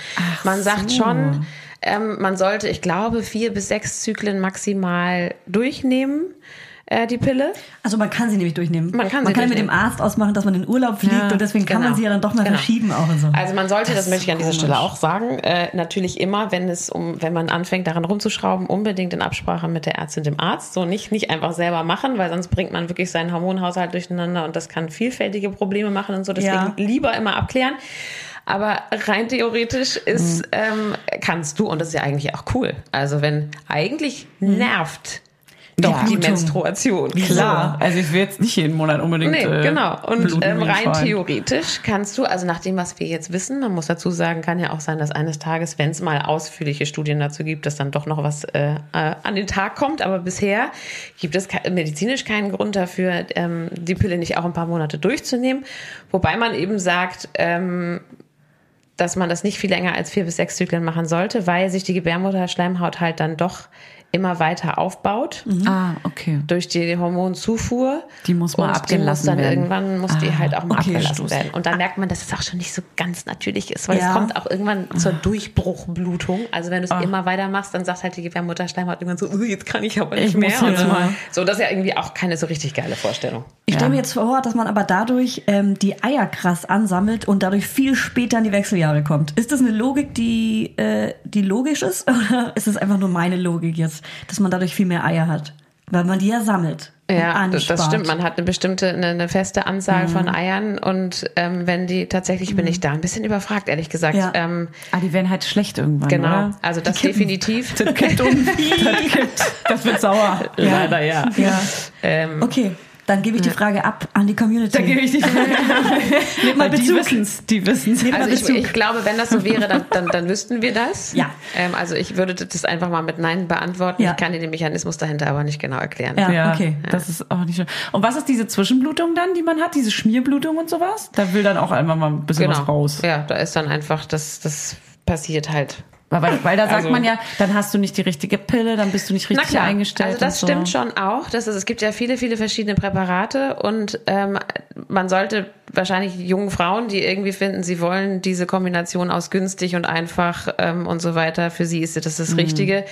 man sagt so. schon, ähm, man sollte, ich glaube, vier bis sechs Zyklen maximal durchnehmen, äh, die Pille. Also man kann sie nämlich durchnehmen. Man kann man sie kann mit dem. Arzt ausmachen, dass man in Urlaub fliegt Ja, und deswegen kann man genau. sie ja dann doch mal Genau. verschieben auch und so. Also man sollte, das, ist möchte ich an dieser. Stelle auch sagen, äh, natürlich immer, wenn es um, wenn man anfängt daran rumzuschrauben, unbedingt in Absprache mit der Ärztin, dem Arzt, so nicht nicht einfach selber machen, weil sonst bringt man wirklich seinen Hormonhaushalt durcheinander und das kann vielfältige Probleme machen und so. Deswegen Ja. lieber immer abklären. Aber rein theoretisch ist, Mhm. ähm, kannst du, und das ist ja eigentlich auch cool. Also wenn eigentlich Mhm. nervt Doch, die. Menstruation. Klar. Also ich will jetzt nicht jeden Monat unbedingt. Nee, äh, genau. Und ähm, rein theoretisch kannst du, also nach dem, was wir jetzt wissen, man muss dazu sagen, kann ja auch sein, dass eines Tages, wenn es mal ausführliche Studien dazu gibt, dass dann doch noch was äh, äh, an den Tag kommt. Aber bisher gibt es medizinisch keinen Grund dafür, ähm, die Pille nicht auch ein paar Monate durchzunehmen. Wobei man eben sagt, ähm, dass man das nicht viel länger als vier bis sechs Zyklen machen sollte, weil sich die Gebärmutterschleimhaut halt dann doch immer weiter aufbaut Ah, okay. durch die Hormonzufuhr. Die muss mal und abgelassen die muss dann werden. Irgendwann muss die Ah, halt auch mal okay, abgelassen Stoß. werden. Und dann merkt man, dass es auch schon nicht so ganz natürlich ist, weil Ja. es kommt auch irgendwann zur Durchbruchblutung. Also wenn du es Ah. immer weitermachst, dann sagt halt die Gebärmutterschleimhaut irgendwann so, "Uh, jetzt kann ich aber nicht Ich mehr. muss mal. so, das ist ja irgendwie auch keine so richtig geile Vorstellung. Ich stelle Ja. mir jetzt vor, dass man aber dadurch ähm, die Eier krass ansammelt und dadurch viel später in die Wechseljahre kommt. Ist das eine Logik, die, äh, die logisch ist? <laughs> Oder ist es einfach nur meine Logik jetzt, dass man dadurch viel mehr Eier hat? Weil man die ja sammelt. Ja, das, stimmt. Man hat eine bestimmte, eine, eine feste Mhm. Anzahl von Eiern und ähm, wenn die tatsächlich bin ich da ein bisschen überfragt, ehrlich gesagt. Ja. Ähm, Ah, die werden halt schlecht irgendwann, genau. oder? Also das definitiv. Das kippt um. <laughs> das, kippt. das wird sauer. Leider ja. Ja. Ähm, Okay, dann gebe ich die Frage ab an die Community. Da gebe ich nicht Nehmt mal Weil die Bezug. wissen's, die wissen's. Also ich, ich glaube, wenn das so wäre, dann, dann, dann wüssten wir das. Ja. Ähm, also ich würde das einfach mal mit Nein beantworten. Ja. Ich kann dir den Mechanismus dahinter aber nicht genau erklären. Ja. Ja, okay. das ist auch nicht schön. Und was ist diese Zwischenblutung dann, die man hat? Diese Schmierblutung und sowas? Da will dann auch einmal mal ein bisschen Genau. was raus. Ja, da ist dann einfach, das, das passiert halt. Weil, weil, da sagt Also- man ja, dann hast du nicht die richtige Pille, dann bist du nicht richtig eingestellt. Also das so. stimmt schon auch. Das ist, es gibt ja viele, viele verschiedene Präparate und ähm, man sollte wahrscheinlich jungen Frauen, die irgendwie finden, sie wollen diese Kombination aus günstig und einfach ähm, und so weiter, für sie ist das Mhm. das Richtige.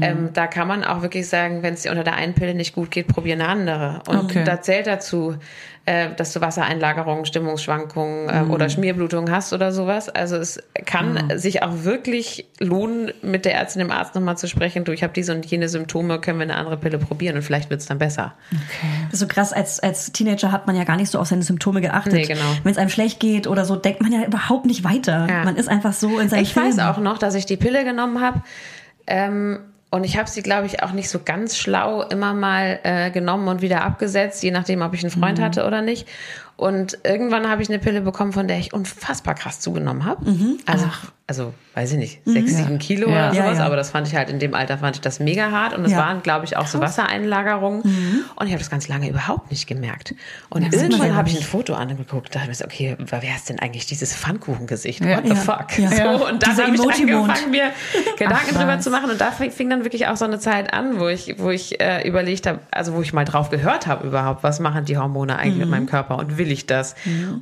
Ähm, da kann man auch wirklich sagen, wenn es dir unter der einen Pille nicht gut geht, probier eine andere. Und Okay. da zählt dazu, äh, dass du Wassereinlagerungen, Stimmungsschwankungen Mhm. äh, oder Schmierblutungen hast oder sowas. Also es kann sich auch wirklich lohnen, mit der Ärztin, dem Arzt nochmal zu sprechen. Du, ich habe diese und jene Symptome, können wir eine andere Pille probieren und vielleicht wird's dann besser. Ist so krass, als, als Teenager hat man ja gar nicht so auf seine Symptome geachtet. Nee, genau. wenn es einem schlecht geht oder so, denkt man ja überhaupt nicht weiter. Ja. Man ist einfach so in seinem Ich weiß Film. auch noch, dass ich die Pille genommen habe. Ähm, und ich habe sie, glaube ich, auch nicht so ganz schlau immer mal äh, genommen und wieder abgesetzt, je nachdem, ob ich einen Mhm. Freund hatte oder nicht. Und irgendwann habe ich eine Pille bekommen, von der ich unfassbar krass zugenommen habe. Mhm. Also, also, weiß ich nicht, sechs, sieben Kilo Ja. oder Ja, sowas. ja. Aber das fand ich halt in dem Alter fand ich das mega hart. Und es Ja. waren, glaube ich, auch so Wassereinlagerungen. Und ich habe das ganz lange überhaupt nicht gemerkt. Und man irgendwann ja habe ich ein. Foto angeguckt, dachte mir so, okay, wer ist denn eigentlich dieses Pfannkuchengesicht? Ja. What the Ja. fuck? Ja. So, und Dieser habe ich angefangen, mir Gedanken Ach, drüber zu machen. Und da fing fing dann wirklich auch so eine Zeit an, wo ich, wo ich äh, überlegt habe, also wo ich mal drauf gehört habe überhaupt, was machen die Hormone eigentlich Mhm. mit meinem Körper und will ich das?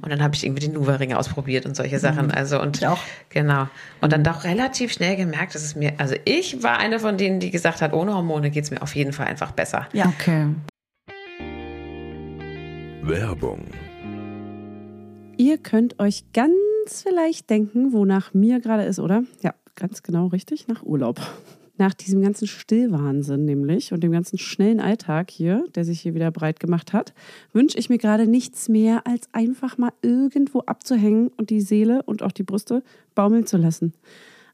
Und dann habe ich irgendwie den Nuva-Ring ausprobiert und solche Sachen. Also und Ich auch. genau. Und dann doch relativ schnell gemerkt, dass es mir, also ich war eine von denen, die gesagt hat, ohne Hormone geht's mir auf jeden Fall einfach besser. Ja. Okay. Werbung. Ihr könnt euch ganz vielleicht denken, wonach mir gerade ist, oder? Ja, ganz genau richtig, nach Urlaub. Nach diesem ganzen Stillwahnsinn nämlich und dem ganzen schnellen Alltag hier, der sich hier wieder breit gemacht hat, wünsche ich mir gerade nichts mehr, als einfach mal irgendwo abzuhängen und die Seele und auch die Brüste baumeln zu lassen.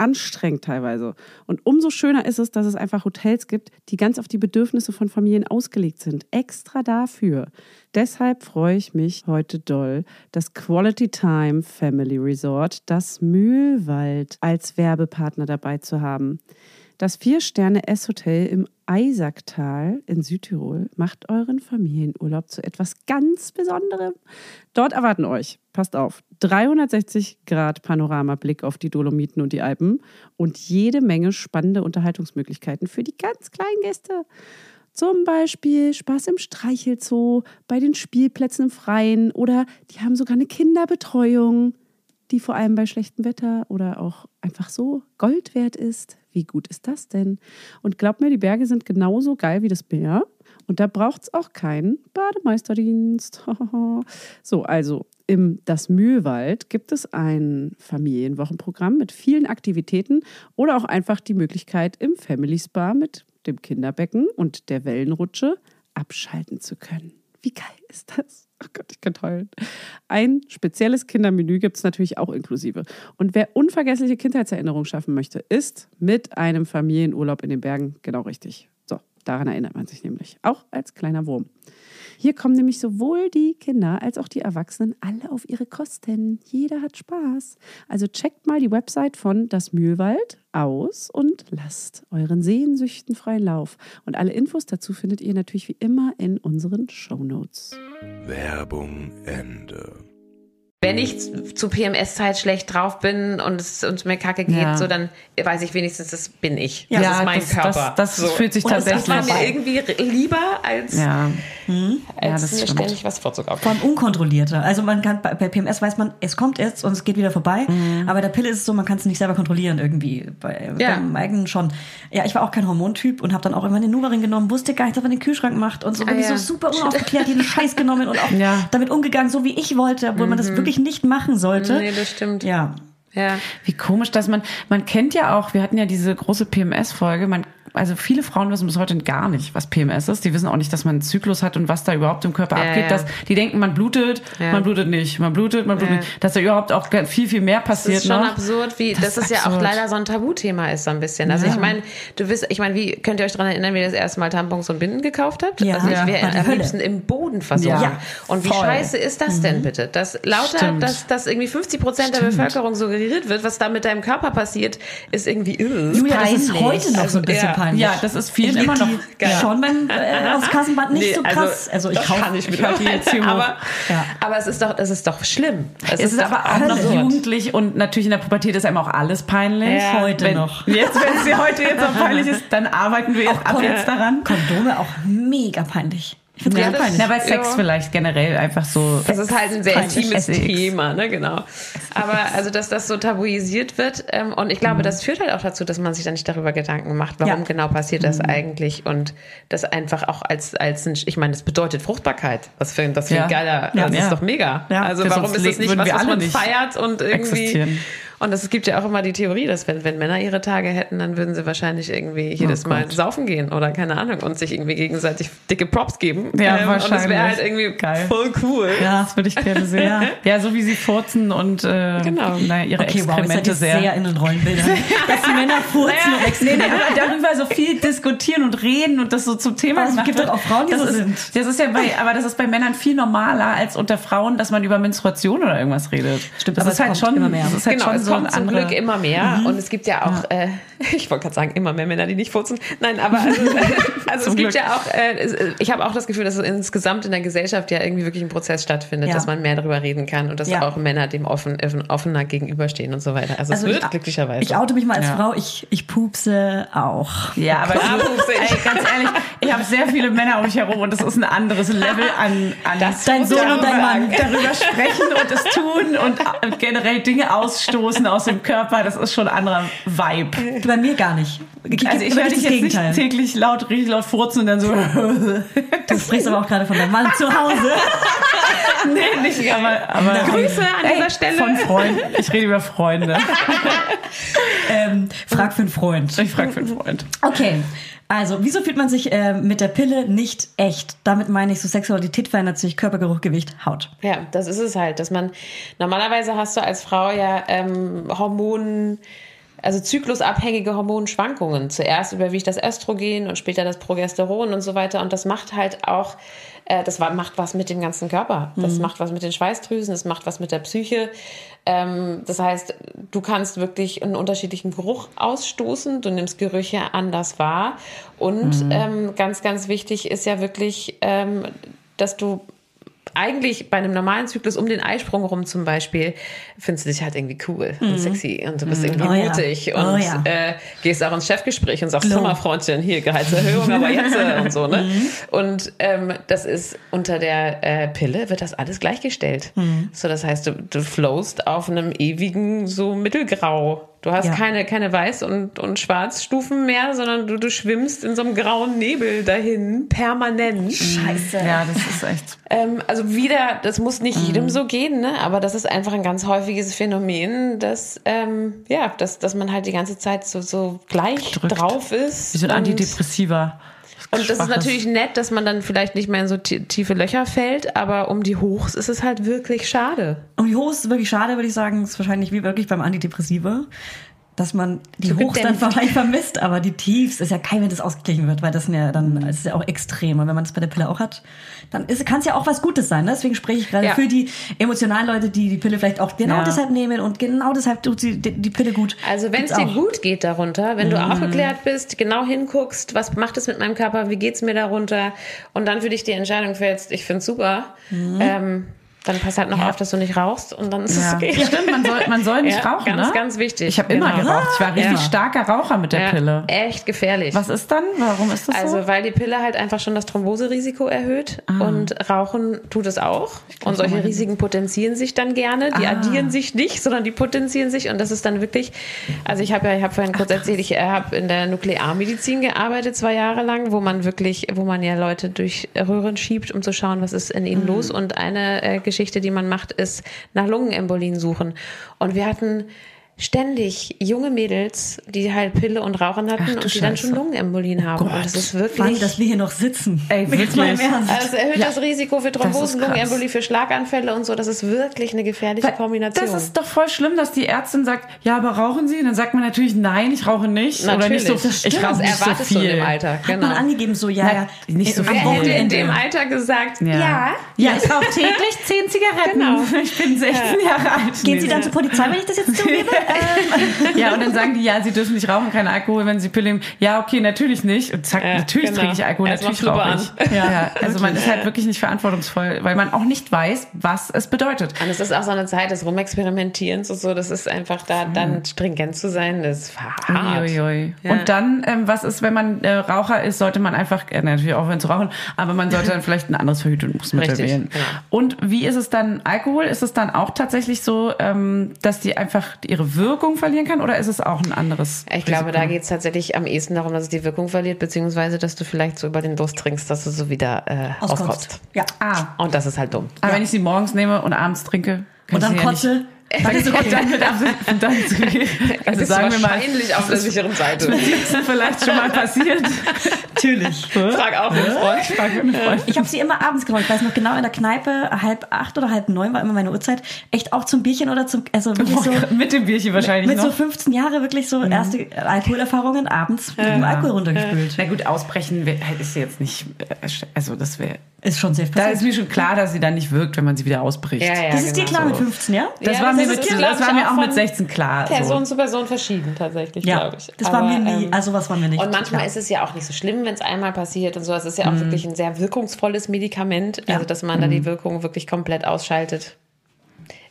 anstrengend teilweise. Und umso schöner ist es, dass es einfach Hotels gibt, die ganz auf die Bedürfnisse von Familien ausgelegt sind. Extra dafür. Deshalb freue ich mich heute doll, das Quality Time Family Resort, das Mühlwald, als Werbepartner dabei zu haben. Das Vier-Sterne-S-Hotel im Eisacktal in Südtirol macht euren Familienurlaub zu etwas ganz Besonderem. Dort erwarten euch, passt auf, 360 Grad Panoramablick auf die Dolomiten und die Alpen und jede Menge spannende Unterhaltungsmöglichkeiten für die ganz kleinen Gäste. Zum Beispiel Spaß im Streichelzoo, bei den Spielplätzen im Freien oder die haben sogar eine Kinderbetreuung, die vor allem bei schlechtem Wetter oder auch einfach so Gold wert ist. Wie gut ist das denn? Und glaubt mir, die Berge sind genauso geil wie das Meer. Und da braucht es auch keinen Bademeisterdienst. <laughs> so, also im Das Mühlwald gibt es ein Familienwochenprogramm mit vielen Aktivitäten oder auch einfach die Möglichkeit, im Family Spa mit dem Kinderbecken und der Wellenrutsche abschalten zu können. Wie geil ist das? Oh Gott, ich kann heulen. Ein spezielles Kindermenü gibt es natürlich auch inklusive. Und wer unvergessliche Kindheitserinnerungen schaffen möchte, ist mit einem Familienurlaub in den Bergen genau richtig. So, daran erinnert man sich nämlich. Auch als kleiner Wurm. Hier kommen nämlich sowohl die Kinder als auch die Erwachsenen alle auf ihre Kosten. Jeder hat Spaß. Also checkt mal die Website von Das Mühlwald aus und lasst euren Sehnsüchten freien Lauf. Und alle Infos dazu findet ihr natürlich wie immer in unseren Shownotes. Werbung Ende. Wenn ich zu PMS-Zeit schlecht drauf bin und es und mir kacke geht, Ja. so dann weiß ich wenigstens, das bin ich. Ja, das ist mein das, Körper. Das, das so. fühlt sich Und ist das war mir irgendwie lieber als, Ja. Ja, als das mir stimmt. ständig was vorzukaufen. Vor allem unkontrollierter. Also man kann bei, bei PMS weiß man, es kommt jetzt und es geht wieder vorbei. Aber bei der Pille ist es so, man kann es nicht selber kontrollieren irgendwie. Bei Ja. beim eigenen schon. Ja, ich war auch kein Hormontyp und habe dann auch immer den Nuvaring genommen, wusste gar nicht, dass man den Kühlschrank macht und so. Bin Ah, ich so ja. super unaufgeklärt, jeden Scheiß genommen und auch <laughs> Ja. damit umgegangen, so wie ich wollte, obwohl man das wirklich nicht machen sollte. Nee, das stimmt. Ja. Ja. Wie komisch, dass man, man kennt ja auch, wir hatten ja diese große PMS-Folge, man, also viele Frauen wissen bis heute gar nicht, was PMS ist. Die wissen auch nicht, dass man einen Zyklus hat und was da überhaupt im Körper Ja, abgeht. ja. Dass, die denken, man blutet, Ja. man blutet nicht, man blutet, man blutet nicht. Dass da überhaupt auch viel, viel mehr Das passiert ist schon noch. absurd, wie Das das, ist ist ja auch absurd. leider so ein Tabuthema ist so ein bisschen. Also ich meine, du wisst, ich meine, wie könnt ihr euch daran erinnern, wie ihr das erste Mal Tampons und Binden gekauft habt? Ja. also ich wäre am liebsten im Boden versunken. Ja, und wie voll. scheiße ist das denn bitte? Dass lauter, Stimmt. dass, dass irgendwie 50 Prozent der. Bevölkerung suggeriert wird, was da mit deinem Körper passiert, ist irgendwie irre. Julia, das ist heute noch so ein Also, bisschen. Peinlich. Ja, das ist vielen immer noch. Die schon beim äh, aufs Kassenband nicht Nee, so krass. Also, ich das kauf, kann ich mit ich die jetzt hier aber, Ja. aber es ist doch, es ist doch schlimm. Es ist doch aber auch noch jugendlich und natürlich in der Pubertät ist einem auch alles peinlich. Ja. Heute wenn, noch. <laughs> Jetzt, wenn es dir heute jetzt noch peinlich ist, dann arbeiten wir jetzt ab jetzt daran. Kondome auch mega peinlich. Ich find's Ja, peinlich. ja, bei Sex Ja. vielleicht generell einfach so. Das ist halt ein sehr intimes. Thema, ne, genau. Aber also, dass das so tabuisiert wird ähm, und ich glaube, das führt halt auch dazu, dass man sich dann nicht darüber Gedanken macht, warum Ja. genau passiert das eigentlich und das einfach auch als, als ein, ich meine, das bedeutet Fruchtbarkeit. Was für, das für Ja. ein geiler, Ja. das Ja. ist doch mega. Ja. Also warum ist das nicht was, was man nicht feiert und irgendwie existieren. Und es gibt ja auch immer die Theorie, dass wenn, wenn Männer ihre Tage hätten, dann würden sie wahrscheinlich irgendwie jedes Mal Oh Gott. saufen gehen oder keine Ahnung und sich irgendwie gegenseitig dicke Props geben. Ja, ähm, Und das wahrscheinlich. wäre halt irgendwie Geil. voll cool. Ja. Das würde ich gerne sehen. Ja. <laughs> Ja. so wie sie furzen und äh, Genau. naja, ihre Okay, wow, Exkremente ihr sehr. sehr in den Rollenbildern. <laughs> Dass die Männer furzen und Nee, Exkremente. nee, aber darüber so viel diskutieren und reden und das so zum Thema Aber es gibt doch auch Frauen, die das so ist, sind. Das ist ja bei, aber das ist bei Männern viel normaler als unter Frauen, dass man über Menstruation oder irgendwas redet. Stimmt, das aber ist es halt kommt schon immer mehr. Das ist halt genau, schon so kommt ein zum Glück immer mehr und es gibt ja auch, äh, <laughs> ich wollte gerade sagen, immer mehr Männer, die nicht furzen. Nein, aber also, <laughs> also es gibt Glück. ja auch, äh, es- ich habe auch das Gefühl, dass es insgesamt in der Gesellschaft ja irgendwie wirklich ein Prozess stattfindet, Ja. dass man mehr darüber reden kann und dass Ja. auch Männer dem offen, offen, offener gegenüberstehen und so weiter. Also, Also es wird ich- glücklicherweise. Ich oute mich mal als Ja. Frau, ich, ich pupse auch. Ja, aber du, <laughs> pupse ich. ey, ganz ehrlich, ich habe sehr viele Männer um mich herum und das ist ein anderes Level an, an Das Dein Sohn und dein Mann. darüber sprechen und es tun und äh, generell Dinge ausstoßen aus dem Körper. Das ist schon ein anderer Vibe. Bei mir gar nicht. Ich, Also ich höre nicht dich jetzt Gegenteil. nicht täglich laut, richtig laut furzen und dann so. Du sprichst aber auch gerade von deinem Mann zu Hause. <laughs> nee, nicht, aber, aber Grüße an Ey, dieser Stelle. Von Freunden. Ich rede über Freunde. <laughs> Ähm, frag für einen Freund. Ich frage für einen Freund. Okay. Also, wieso fühlt man sich äh, mit der Pille nicht echt? Damit meine ich, so Sexualität verändert sich, Körpergeruch, Gewicht, Haut. Ja, das ist es halt, dass man normalerweise hast du als Frau ja ähm, Hormonen, also zyklusabhängige Hormonschwankungen. Zuerst überwiegt das Östrogen und später das Progesteron und so weiter. Und das macht halt auch, äh, das macht was mit dem ganzen Körper. Das macht was mit den Schweißdrüsen, das macht was mit der Psyche. Ähm, das heißt, du kannst wirklich einen unterschiedlichen Geruch ausstoßen. Du nimmst Gerüche anders wahr. Und ähm, ganz, ganz wichtig ist ja wirklich, ähm, dass du eigentlich bei einem normalen Zyklus um den Eisprung rum zum Beispiel findest du dich halt irgendwie cool und sexy und du bist irgendwie Oh ja. mutig Oh und ja. äh, gehst auch ins Chefgespräch und sagst, Klar. Sommerfreundchen, hier Gehaltserhöhung, aber <laughs> jetzt äh, und so, ne? Und ähm, das ist unter der äh, Pille wird das alles gleichgestellt. So, das heißt, du, du flowst auf einem ewigen so Mittelgrau. Du hast Ja. keine, keine Weiß- und, und Schwarzstufen mehr, sondern du, du schwimmst in so einem grauen Nebel dahin, permanent. Scheiße. Ja, das ist echt. Ähm, also wieder, das muss nicht jedem so gehen, ne? aber das ist einfach ein ganz häufiges Phänomen, dass, ähm, ja, dass, dass man halt die ganze Zeit so, so gleich Drückt. drauf ist. Wie so ein und, Antidepressiva. Und das ist natürlich nett, dass man dann vielleicht nicht mehr in so tie- tiefe Löcher fällt, aber um die Hochs ist es halt wirklich schade. Und die Hochs ist wirklich schade, würde ich sagen, ist wahrscheinlich wie wirklich beim Antidepressiva, dass man die Hochs dann vielleicht vermisst, aber die Tiefs ist ja kein, wenn das ausgeglichen wird, weil das sind ja dann, das ist ja auch extrem. Und wenn man das bei der Pille auch hat, dann kann es ja auch was Gutes sein. Ne? Deswegen spreche ich gerade Ja. für die emotionalen Leute, die die Pille vielleicht auch genau Ja. deshalb nehmen und genau deshalb tut sie die, die Pille gut. Also wenn es dir gut geht darunter, wenn du Mhm. aufgeklärt bist, genau hinguckst, was macht es mit meinem Körper, wie geht's mir darunter und dann für dich die Entscheidung fällst, ich find's super, ähm, dann pass halt noch auf, dass du nicht rauchst und dann ist es Ja. okay. Stimmt, man soll, man soll <laughs> nicht Ja, rauchen, ganz, ne? ganz wichtig. Ich habe immer Genau. geraucht. Ich war richtig Ja. starker Raucher mit der Ja, Pille. Echt gefährlich. Was ist dann? Warum ist das Also, so? weil die Pille halt einfach schon das Thromboserisiko erhöht und Rauchen tut es auch. Und solche Risiken potenzieren sich dann gerne. Die Ah. addieren sich nicht, sondern die potenzieren sich. Und das ist dann wirklich, also ich habe ja, ich habe vorhin kurz erzählt, ich habe in der Nuklearmedizin gearbeitet, zwei Jahre lang, wo man wirklich, wo man ja Leute durch Röhren schiebt, um zu schauen, was ist in ihnen los. Und eine äh, Geschichte, die man macht, ist nach Lungenembolien suchen. Und wir hatten ständig junge Mädels, die halt Pille und Rauchen hatten Ach und die dann schon. Lungenembolien haben. und das ist wirklich. Funny, dass wir hier noch sitzen. Ey, Jetzt mal im wirklich. Ernst. Also es erhöht das Risiko für Thrombosen, Das. Lungenembolie, für Schlaganfälle und so. Das ist wirklich eine gefährliche Weil Kombination. Das ist doch voll schlimm, dass die Ärztin sagt, ja, aber rauchen Sie? Und dann sagt man natürlich, nein, ich rauche nicht. Oder nicht so, Natürlich. ich Das rauche nicht so erwartest du viel. im Alter. Hat Genau. man angegeben, so, ja, ja. nicht so am viel. Wer hätte in dem Alter gesagt, Ja. ja, Ja, ich rauche täglich zehn Zigaretten. Genau. <laughs> Ich bin 16 Jahre alt. Gehen Nee. Sie dann zur Polizei, wenn ich das jetzt zugebe? <laughs> Ja, und dann sagen die, ja, sie dürfen nicht rauchen, kein Alkohol, wenn sie Pille nehmen. Ja, okay, natürlich nicht. Und zack, Ja, natürlich genau. trinke ich Alkohol, Erst natürlich rauche ich. <laughs> Ja, also man ist halt wirklich nicht verantwortungsvoll, weil man auch nicht weiß, was es bedeutet. Und es ist auch so eine Zeit des Rumexperimentierens und so. Das ist einfach da, dann stringent zu sein, das ist hart. Uiuiui. Ja. Und dann, ähm, was ist, wenn man äh, Raucher ist, sollte man einfach, äh, natürlich aufhören zu rauchen, aber man sollte dann vielleicht ein anderes Verhütungsmittel Richtig, wählen. genau. Und wie ist es dann Alkohol? Ist es dann auch tatsächlich so, ähm, dass die einfach ihre Wirkung verlieren kann oder ist es auch ein anderes? Ich glaube, Risiko? da geht es tatsächlich am ehesten darum, dass es die Wirkung verliert, beziehungsweise dass du vielleicht so über den Durst trinkst, dass du so wieder äh, Auskotzt. auskotzt. Ja. Ah, Und das ist halt dumm. aber wenn ich sie morgens nehme und abends trinke, kann Und dann ich sie ja nicht- kotze. <laughs> Dann ist es Und dann und dann zu Also sagen wir mal, wahrscheinlich auf der sicheren Seite. das ist vielleicht schon mal passiert. natürlich. Frag auch den Freund. Ich frage einen Freund. Ich habe sie immer abends genommen. Ich weiß noch genau, in der Kneipe, halb acht oder halb neun war immer meine Uhrzeit. Echt auch zum Bierchen oder zum, also wirklich so, mit dem Bierchen wahrscheinlich mit noch. so 15 Jahre wirklich so erste Alkoholerfahrungen abends mit dem Alkohol runtergespült. Na gut, ausbrechen sie jetzt nicht. äh, Also das wäre. Ist schon sehr Da ist passiert. mir schon klar, dass sie dann nicht wirkt, wenn man sie wieder ausbricht. Ja, ja, Das ist dir genau klar mit so. 15, ja? Das Ja, war das mir, ist- mit, das das war mir auch mit von 16 klar. Person So. zu Person verschieden, tatsächlich, Ja, glaube ich. das war mir nie, ähm, also was war mir nicht. Und manchmal klar. ist es ja auch nicht so schlimm, wenn es einmal passiert und so. Es ist ja auch Mhm. wirklich ein sehr wirkungsvolles Medikament. Also, dass man da die Wirkung wirklich komplett ausschaltet.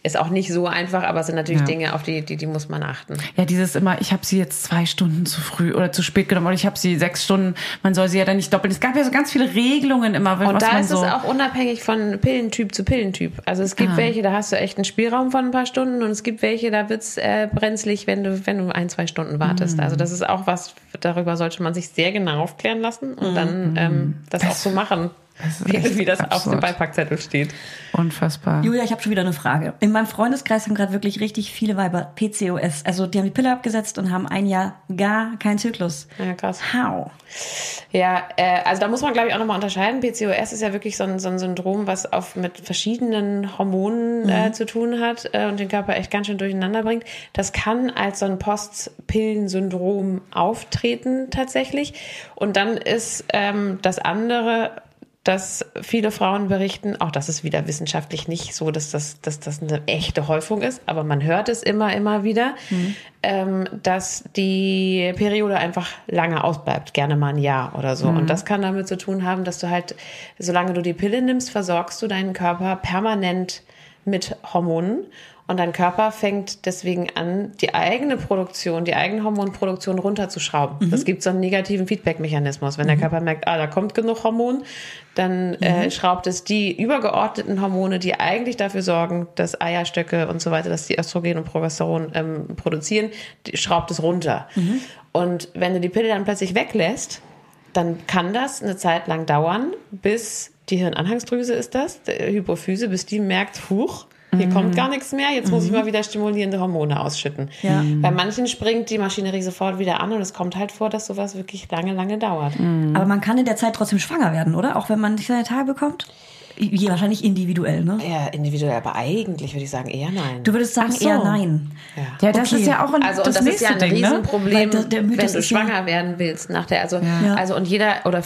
Ist auch nicht so einfach, aber es sind natürlich Ja. Dinge, auf die, die, die muss man achten. Ja, dieses immer, ich habe sie jetzt zwei Stunden zu früh oder zu spät genommen oder ich habe sie sechs Stunden, man soll sie ja dann nicht doppeln. Es gab ja so ganz viele Regelungen immer, Und was da ist so. es auch unabhängig von Pillentyp zu Pillentyp. Also es gibt Ah. welche, da hast du echt einen Spielraum von ein paar Stunden und es gibt welche, da wird's äh, brenzlig, wenn du, wenn du ein, zwei Stunden wartest. Mhm. Also das ist auch was, darüber sollte man sich sehr genau aufklären lassen und dann ähm, das, auch so machen, das ist wie, wie das auf dem absurd. Beipackzettel steht. Unfassbar. Julia, ich habe schon wieder eine Frage. In meinem Freundeskreis haben gerade wirklich richtig viele Weiber PCOS. Also die haben die Pille abgesetzt und haben ein Jahr gar keinen Zyklus. Ja, krass. How? Ja, äh, also da muss man, glaube ich, auch nochmal unterscheiden. PCOS ist ja wirklich so ein, so ein Syndrom, was auf mit verschiedenen Hormonen äh, zu tun hat äh, und den Körper echt ganz schön durcheinander bringt. Das kann als so ein Postpillensyndrom auftreten tatsächlich. Und dann ist ähm, das andere dass viele Frauen berichten, auch das ist wieder wissenschaftlich nicht so, dass das, dass das eine echte Häufung ist, aber man hört es immer, immer wieder, ähm, dass die Periode einfach lange ausbleibt, gerne mal ein Jahr oder so. Und das kann damit zu tun haben, dass du halt, solange du die Pille nimmst, versorgst du deinen Körper permanent mit Hormonen. Und dein Körper fängt deswegen an, die eigene Produktion, die eigene Hormonproduktion runterzuschrauben. Das gibt so einen negativen Feedback-Mechanismus. Wenn der Körper merkt, ah, da kommt genug Hormon, dann äh, schraubt es die übergeordneten Hormone, die eigentlich dafür sorgen, dass Eierstöcke und so weiter, dass die Östrogen und Progesteron ähm, produzieren, die schraubt es runter. Und wenn du die Pille dann plötzlich weglässt, dann kann das eine Zeit lang dauern, bis die Hirnanhangsdrüse ist das, Hypophyse, bis die merkt, huch, hier kommt gar nichts mehr, jetzt muss ich mal wieder stimulierende Hormone ausschütten. Ja. Bei manchen springt die Maschinerie sofort wieder an und es kommt halt vor, dass sowas wirklich lange, lange dauert. Aber man kann in der Zeit trotzdem schwanger werden, oder? Auch wenn man nicht seine Tage bekommt? Ja, wahrscheinlich individuell, ne? Ja, individuell, aber eigentlich würde ich sagen eher nein. Du würdest sagen so. eher nein. ja, das Okay. ist ja auch ein, Also das, und das ist ja ein Ding, ne? Riesenproblem, der- der wenn du ist ja- schwanger werden willst nach der, also Ja. also und jeder oder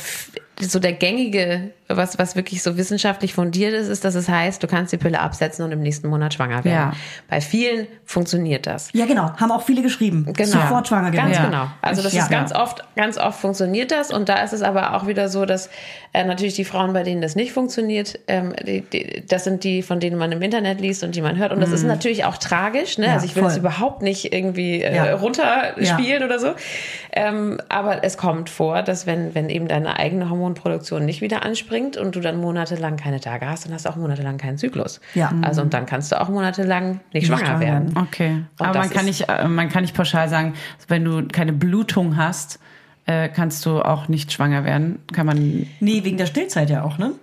so der gängige, was was wirklich so wissenschaftlich fundiert ist, ist, dass es heißt, du kannst die Pille absetzen und im nächsten Monat schwanger werden. Ja. Bei vielen funktioniert das. Ja, genau. Haben auch viele geschrieben. Genau. Sofort schwanger Ganz geworden. genau. Also das Ja. ist ganz oft, ganz oft funktioniert das und da ist es aber auch wieder so, dass äh, natürlich die Frauen, bei denen das nicht funktioniert, ähm, die, die, das sind die, von denen man im Internet liest und die man hört und das ist natürlich auch tragisch. Ne? Mhm. Ja, also ich will das überhaupt nicht irgendwie äh, Ja. runterspielen oder so, ähm, aber es kommt vor, dass wenn wenn eben deine eigene Hormonproduktion nicht wieder anspringt und du dann monatelang keine Tage hast, dann hast du auch monatelang keinen Zyklus. Ja. Also und dann kannst du auch monatelang nicht, Nicht schwanger schwanger werden. Okay. Und Aber man kann, nicht, äh, man kann nicht pauschal sagen, wenn du keine Blutung hast, äh, kannst du auch nicht schwanger werden. Kann man. Nee, wegen der Stillzeit ja auch, ne?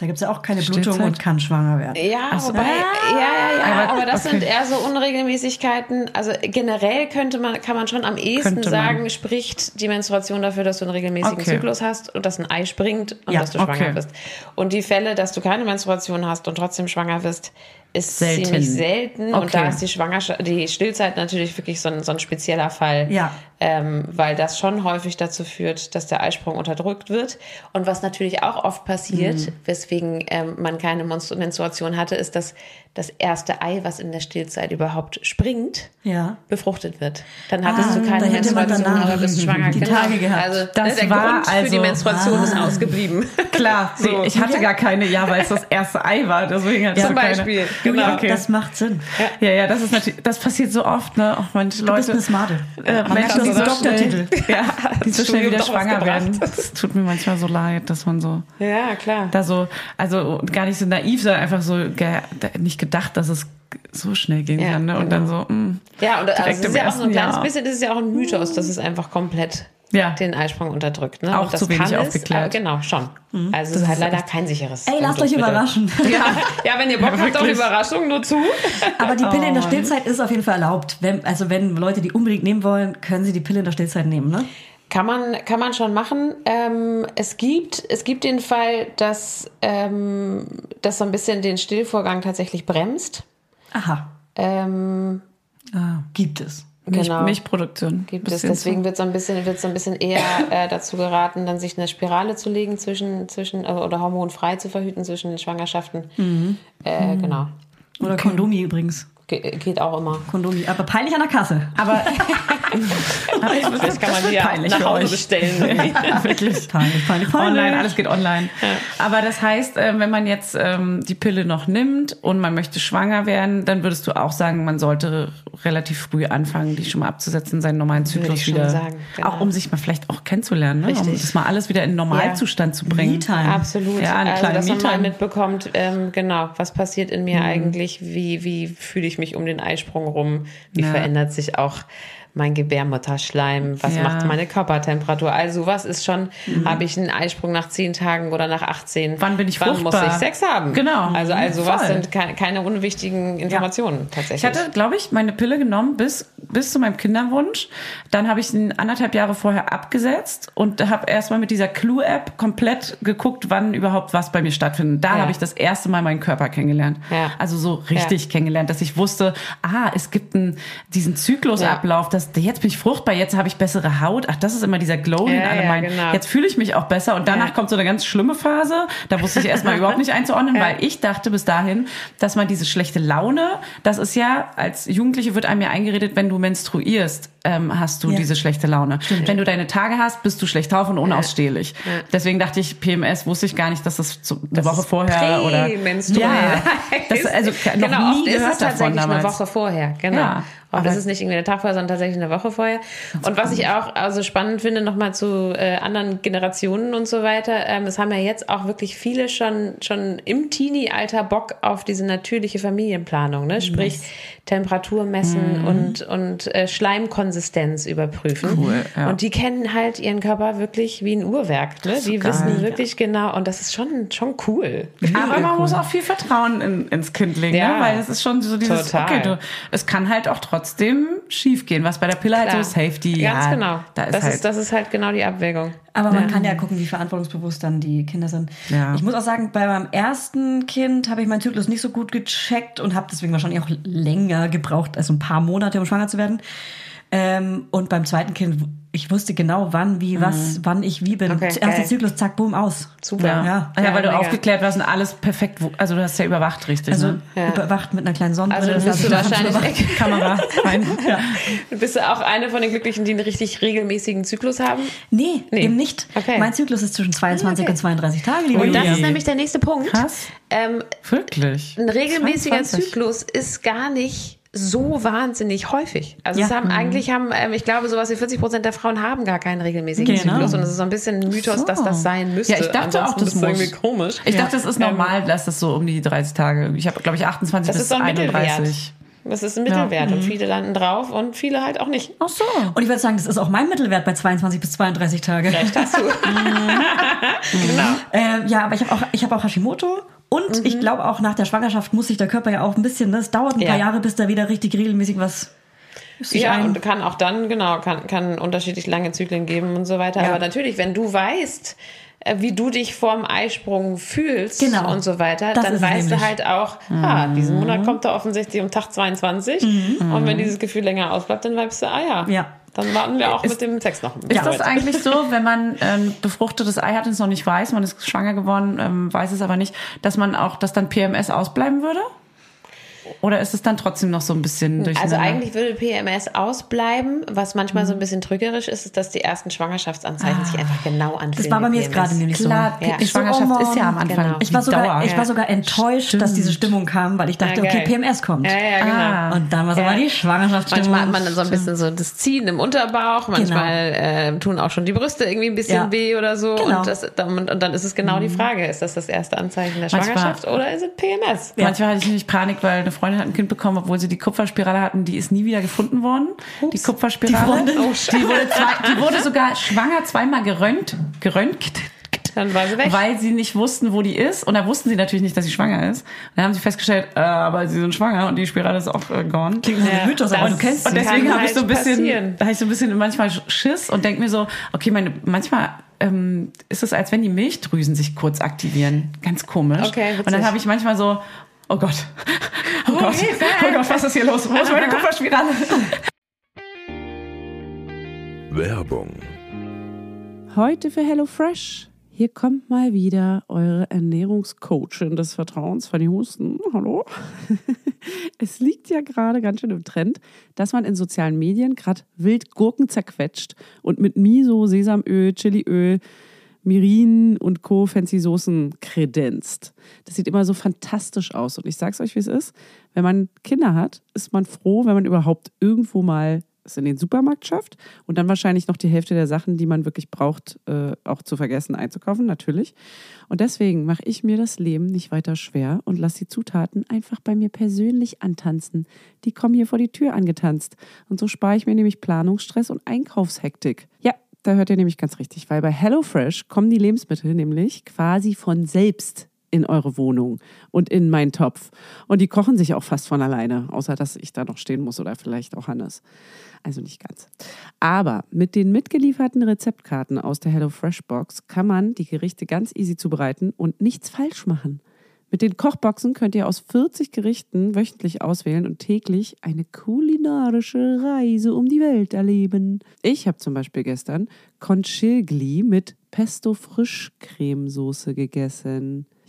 Da gibt's ja auch keine Blutung Stillzeit? und kann schwanger werden. Ja, wobei, ja, ja, ja, Aber- aber, das okay. sind eher so Unregelmäßigkeiten. Also generell könnte man, kann man schon am ehesten sagen, spricht die Menstruation dafür, dass du einen regelmäßigen Okay. Zyklus hast und dass ein Ei springt und Ja, dass du schwanger okay. bist. Und die Fälle, dass du keine Menstruation hast und trotzdem schwanger bist, ist Selten. ziemlich selten und da ist die Schwangerschaft, die Stillzeit natürlich wirklich so ein, so ein spezieller Fall, Ja. Ähm, weil das schon häufig dazu führt, dass der Eisprung unterdrückt wird. Und was natürlich auch oft passiert, Mhm. weswegen ähm, man keine Menstruation hatte, ist, dass das erste Ei, was in der Stillzeit überhaupt springt, Ja. befruchtet wird. Dann hattest Ah, du keine Menstruation, danach aber bist <laughs> schwanger. die Tage gehabt. Also Das ne, der war Grund für die also- Menstruation ist ausgeblieben. <laughs> Klar, <laughs> So. nee, ich hatte gar keine, ja, weil es das erste Ei war, deswegen hatte ich Zum so keine. Beispiel. Julia, Genau, okay. das macht Sinn. Ja, ja, das ist natürlich, das passiert so oft, ne? Auch manche Du bist Leute. eine Smarte. Äh, Menschen, das die ist so Doktortitel. <laughs> ja, die so schnell wieder schwanger werden. Das tut mir manchmal so leid, dass man so Ja, klar. da so, also gar nicht so naiv, sondern einfach so nicht gedacht, dass es so schnell gehen Ja, kann, ne? Und dann so, mh. Ja, und also es ist ja auch so ein kleines Jahr. bisschen, das ist ja auch ein Mythos, dass es einfach komplett Ja. den Eisprung unterdrückt. Ne? Auch das zu wenig kann es, aufgeklärt. aber genau, schon. Also es ist halt leider kein sicheres. Ey, lasst euch überraschen. <laughs> Ja, ja, wenn ihr Bock habt auf. Überraschung, nur zu. Aber die Pille in Oh. der Stillzeit ist auf jeden Fall erlaubt. Wenn, also wenn Leute die unbedingt nehmen wollen, können sie die Pille in der Stillzeit nehmen, ne? Kann man, kann man schon machen. Ähm, es, gibt, es gibt den Fall, dass ähm, das so ein bisschen den Stillvorgang tatsächlich bremst. Aha. Ähm, Gibt es. Milch, Genau. Milchproduktion. gibt es. Deswegen wird so ein bisschen, wird so ein bisschen eher äh, dazu geraten, dann sich eine Spirale zu legen zwischen, zwischen also, oder hormonfrei zu verhüten zwischen den Schwangerschaften. Mhm. Äh, genau. Oder Kondomi übrigens. Ge geht auch immer. Kondomi. Aber peinlich an der Kasse. Aber <laughs> Das kann man peinlich nach Hause bestellen. <laughs> wirklich. Peinlich, peinlich, peinlich. Online, alles geht online. Aber das heißt, äh, wenn man jetzt ähm, die Pille noch nimmt und man möchte schwanger werden, dann würdest du auch sagen, man sollte relativ früh anfangen, die schon mal abzusetzen, seinen normalen Zyklus ich schon wieder. sagen, genau. Auch um sich mal vielleicht auch kennenzulernen, ne? um Richtig. das mal alles wieder in Normalzustand zu bringen. Me-Time. Absolut. Ja, eine also, kleine dass man mal mitbekommt, ähm, genau, was passiert in mir eigentlich, wie, wie fühle ich mich um den Eisprung rum, wie Ja. verändert sich auch mein Gebärmutterschleim, was Ja. macht meine Körpertemperatur. Also was ist schon, habe ich einen Eisprung nach 10 Tagen oder nach 18? Wann bin ich Wann fruchtbar? muss ich Sex haben? Genau. Also, also was sind keine, keine unwichtigen Informationen tatsächlich. Ich hatte, glaube ich, meine Pille genommen bis, bis zu meinem Kinderwunsch. Dann habe ich sie anderthalb Jahre vorher abgesetzt und habe erstmal mit dieser Clue-App komplett geguckt, wann überhaupt was bei mir stattfindet. Da Ja. habe ich das erste Mal meinen Körper kennengelernt. Ja. Also so richtig kennengelernt, dass ich wusste, ah, es gibt einen, diesen Zyklusablauf, dass jetzt bin ich fruchtbar, jetzt habe ich bessere Haut. Ach, das ist immer dieser Glow, den Ja, alle ja, meinen. genau. Jetzt fühle ich mich auch besser und danach Ja. kommt so eine ganz schlimme Phase. Da wusste ich erstmal <laughs> überhaupt nicht einzuordnen, weil ich dachte bis dahin, dass man diese schlechte Laune, das ist ja, als Jugendliche wird einem ja eingeredet, wenn du menstruierst, ähm, hast du Ja. diese schlechte Laune. Wenn du deine Tage hast, bist du schlecht drauf und unausstehlich. Deswegen dachte ich, PMS wusste ich gar nicht, dass das so eine Woche vorher oder ja, <laughs> das also noch genau, nie oft ist gehört es tatsächlich eine. Woche vorher, genau. Ja, und aber- das ist nicht irgendwie eine Tag vorher, sondern tatsächlich eine Woche vorher. Und was ich auch also spannend finde, nochmal zu äh, anderen Generationen und so weiter, ähm, es haben ja jetzt auch wirklich viele schon, schon im Teenie-Alter Bock auf diese natürliche Familienplanung, ne? sprich Temperatur messen und, und äh, Schleimkonsistenz überprüfen. Cool, ja. Und die kennen halt ihren Körper wirklich wie ein Uhrwerk. Ne? Die geil. wissen wirklich genau, und das ist schon, schon cool. Aber man muss auch viel Vertrauen in, ins Kind legen, Ja. ne? weil es ist schon so dieses, Total. okay, du, es kann halt auch trotzdem schief gehen, was bei der Pille halt so Klar. Safety, Ganz ja, genau. da ist das, halt, ist, das ist halt genau die Abwägung. Aber man kann ja gucken, wie verantwortungsbewusst dann die Kinder sind. Ja. Ich muss auch sagen, bei meinem ersten Kind habe ich meinen Zyklus nicht so gut gecheckt und habe deswegen wahrscheinlich auch länger gebraucht, also ein paar Monate, um schwanger zu werden. Ähm, und beim zweiten Kind, ich wusste genau, wann, wie, was, wann ich wie bin. Mhm. Okay, Erster. Zyklus, zack, boom, aus. Super. ja. Ja. Ja, weil du mega. aufgeklärt warst und alles perfekt, also du hast ja überwacht richtig, Also ne? Ja. überwacht mit einer kleinen Sonnenbrille. Also bist du heißt, wahrscheinlich <laughs> Kamera rein. Ja. Bist du auch eine von den Glücklichen, die einen richtig regelmäßigen Zyklus haben? Nee, Nee. eben nicht. Okay. Mein Zyklus ist zwischen 22 Okay. und 32 Tage, liebe Und das ist nämlich der nächste Punkt. Krass. Ähm, Wirklich. ein regelmäßiger 22. Zyklus ist gar nicht so wahnsinnig häufig. Also Ja. es haben eigentlich haben, ähm, ich glaube, sowas wie 40 Prozent der Frauen haben gar keinen regelmäßigen Genau. Zyklus und es ist so ein bisschen ein Mythos, So. dass das sein müsste. Ja, ich dachte auch, Ansonsten das ist irgendwie komisch. Ich dachte, es ist Ähm, normal, dass das so um die 30 Tage, ich habe glaube ich 28 Das bis ist so ein Mittelwert. 31. Das ist ein Mittelwert und viele landen drauf und viele halt auch nicht. Ach so. Und ich würde sagen, das ist auch mein Mittelwert bei 22 bis 32 Tage. Recht hast du. <laughs> genau. Äh, ja, aber ich habe auch, ich habe auch Hashimoto und ich glaube auch nach der Schwangerschaft muss sich der Körper ja auch ein bisschen, ne? es dauert ein Ja. paar Jahre, bis da wieder richtig regelmäßig was sich Ja, ein- und kann auch dann, genau, kann, kann unterschiedlich lange Zyklen geben und so weiter. Ja. Aber natürlich, wenn du weißt, äh, wie du dich vorm Eisprung fühlst Genau. und so weiter, Das dann weißt du nämlich. halt auch, ah, diesen Monat kommt er offensichtlich um Tag 22 und wenn dieses Gefühl länger ausbleibt, dann weißt du, ah ja, Ja. Dann warten wir auch mit dem Sex noch. Ist das eigentlich so, <laughs> wenn man ein befruchtetes Ei hat und es noch nicht weiß, man ist schwanger geworden, ähm, weiß es aber nicht, dass man auch, dass dann PMS ausbleiben würde? Oder ist es dann trotzdem noch so ein bisschen durch? Also eigentlich würde PMS ausbleiben. Was manchmal so ein bisschen trügerisch ist, ist, dass die ersten Schwangerschaftsanzeichen sich einfach genau anfühlen. Das war bei mir jetzt gerade nämlich Klar, so. Ja. die Schwangerschaft So, oh ist ja am Anfang. genau. Ich war sogar, ich war sogar enttäuscht, Stimmt. dass diese Stimmung kam, weil ich dachte, Ja, okay, geil. PMS kommt. Ja, ja, genau. Ah. Und dann war es aber die Schwangerschaftsstimmung. Manchmal hat man dann so ein bisschen so das Ziehen im Unterbauch, manchmal äh, tun auch schon die Brüste irgendwie ein bisschen Ja. weh oder so. Genau. Und, das, und, und dann ist es genau die Frage, ist das das erste Anzeichen der Manchmal- Schwangerschaft oder ist es PMS? Manchmal hatte ich nämlich Panik, weil eine Freundin hat ein Kind bekommen, obwohl sie die Kupferspirale hatten, die ist nie wieder gefunden worden. Die Kupferspirale. Die? Oh, die, wurde zwei, die wurde sogar schwanger zweimal gerönt, geröntgt, Dann war sie weg. weil sie nicht wussten, wo die ist. Und da wussten sie natürlich nicht, dass sie schwanger ist. Und dann haben sie festgestellt, äh, aber sie sind schwanger und die Spirale ist auch äh, gone. Klingt Ja, Mythos, aber das- du kennst Und sie. deswegen habe ich so ein halt bisschen, passieren. da habe ich so ein bisschen manchmal Schiss und denke mir so, okay, meine, manchmal ähm, ist es, als wenn die Milchdrüsen sich kurz aktivieren. Ganz komisch. Okay, witzig. und dann habe ich manchmal so, oh Gott, oh, Gott, Hilfe! oh Gott, was ist hier los? Wo ist meine <laughs> Kupferspirale? Werbung, Heute für HelloFresh. Hier kommt mal wieder eure Ernährungscoachin des Vertrauens, Fanny Husten. Hallo. <laughs> Es liegt ja gerade ganz schön im Trend, dass man in sozialen Medien gerade wild Gurken zerquetscht und mit Miso, Sesamöl, Chiliöl, Mirin und Co. fancy Soßen kredenzt. Das sieht immer so fantastisch aus. Und ich sag's euch, wie es ist. Wenn man Kinder hat, ist man froh, wenn man überhaupt irgendwo mal es in den Supermarkt schafft und dann wahrscheinlich noch die Hälfte der Sachen, die man wirklich braucht, äh, auch zu vergessen einzukaufen, natürlich. Und deswegen mache ich mir das Leben nicht weiter schwer und lasse die Zutaten einfach bei mir persönlich antanzen. Die kommen hier vor die Tür angetanzt. Und so spare ich mir nämlich Planungsstress und Einkaufshektik. Ja, da hört ihr nämlich ganz richtig, weil bei HelloFresh kommen die Lebensmittel nämlich quasi von selbst in eure Wohnung und in meinen Topf. Und die kochen sich auch fast von alleine, außer dass ich da noch stehen muss oder vielleicht auch Hannes. Also nicht ganz. Aber mit den mitgelieferten Rezeptkarten aus der HelloFresh Box kann man die Gerichte ganz easy zubereiten und nichts falsch machen. Mit den Kochboxen könnt ihr aus 40 Gerichten wöchentlich auswählen und täglich eine kulinarische Reise um die Welt erleben. Ich habe zum Beispiel gestern Conchigli mit Pesto Frischcremesoße gegessen.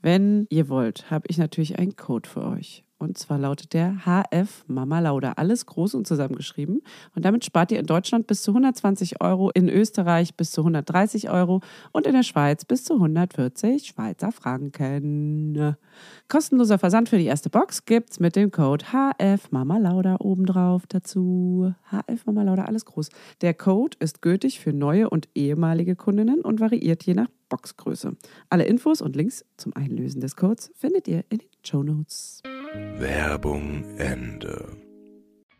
wenn ihr wollt, habe ich natürlich einen Code für euch. Und zwar lautet der HF Mama Lauda. Alles groß und zusammengeschrieben. Und damit spart ihr in Deutschland bis zu 120 Euro, in Österreich bis zu 130 Euro und in der Schweiz bis zu 140 Schweizer Franken. Kostenloser Versand für die erste Box gibt's mit dem Code HF Mama Lauda obendrauf dazu. HF Mama Lauda, alles groß. Der Code ist gültig für neue und ehemalige Kundinnen und variiert je nach Boxgröße. Alle Infos und Links zum Einlösen des Codes findet ihr in den Show Notes. Werbung Ende.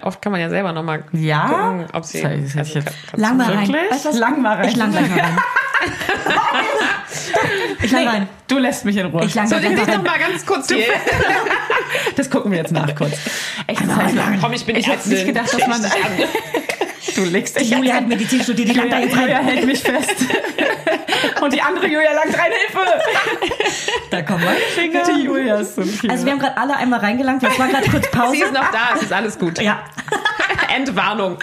Oft kann man ja selber nochmal Ja? gucken, ob sie. Das hätte ich jetzt- kann- Lang mal rein. Weißt du? Lang mal rein. Ich lang mal rein. <laughs> ich lang rein. Du lässt mich in Ruhe. Ich lang So, dich rein. mal ganz kurz hier. <laughs> Das gucken wir jetzt nach kurz. Echt, das heißt, Komm, ich bin ich hätte nicht gedacht, dass man... Du legst dich Julia hat Medizin studiert, die lang Julia rein. hält mich fest. <laughs> Und die andere Julia langt rein, Hilfe! Da kommen wir. Die Julias sind hier. Also wir haben gerade alle einmal reingelangt, jetzt war gerade kurz <laughs> Pause. Sie ist noch da, es ist alles gut. Ja. <laughs> Entwarnung.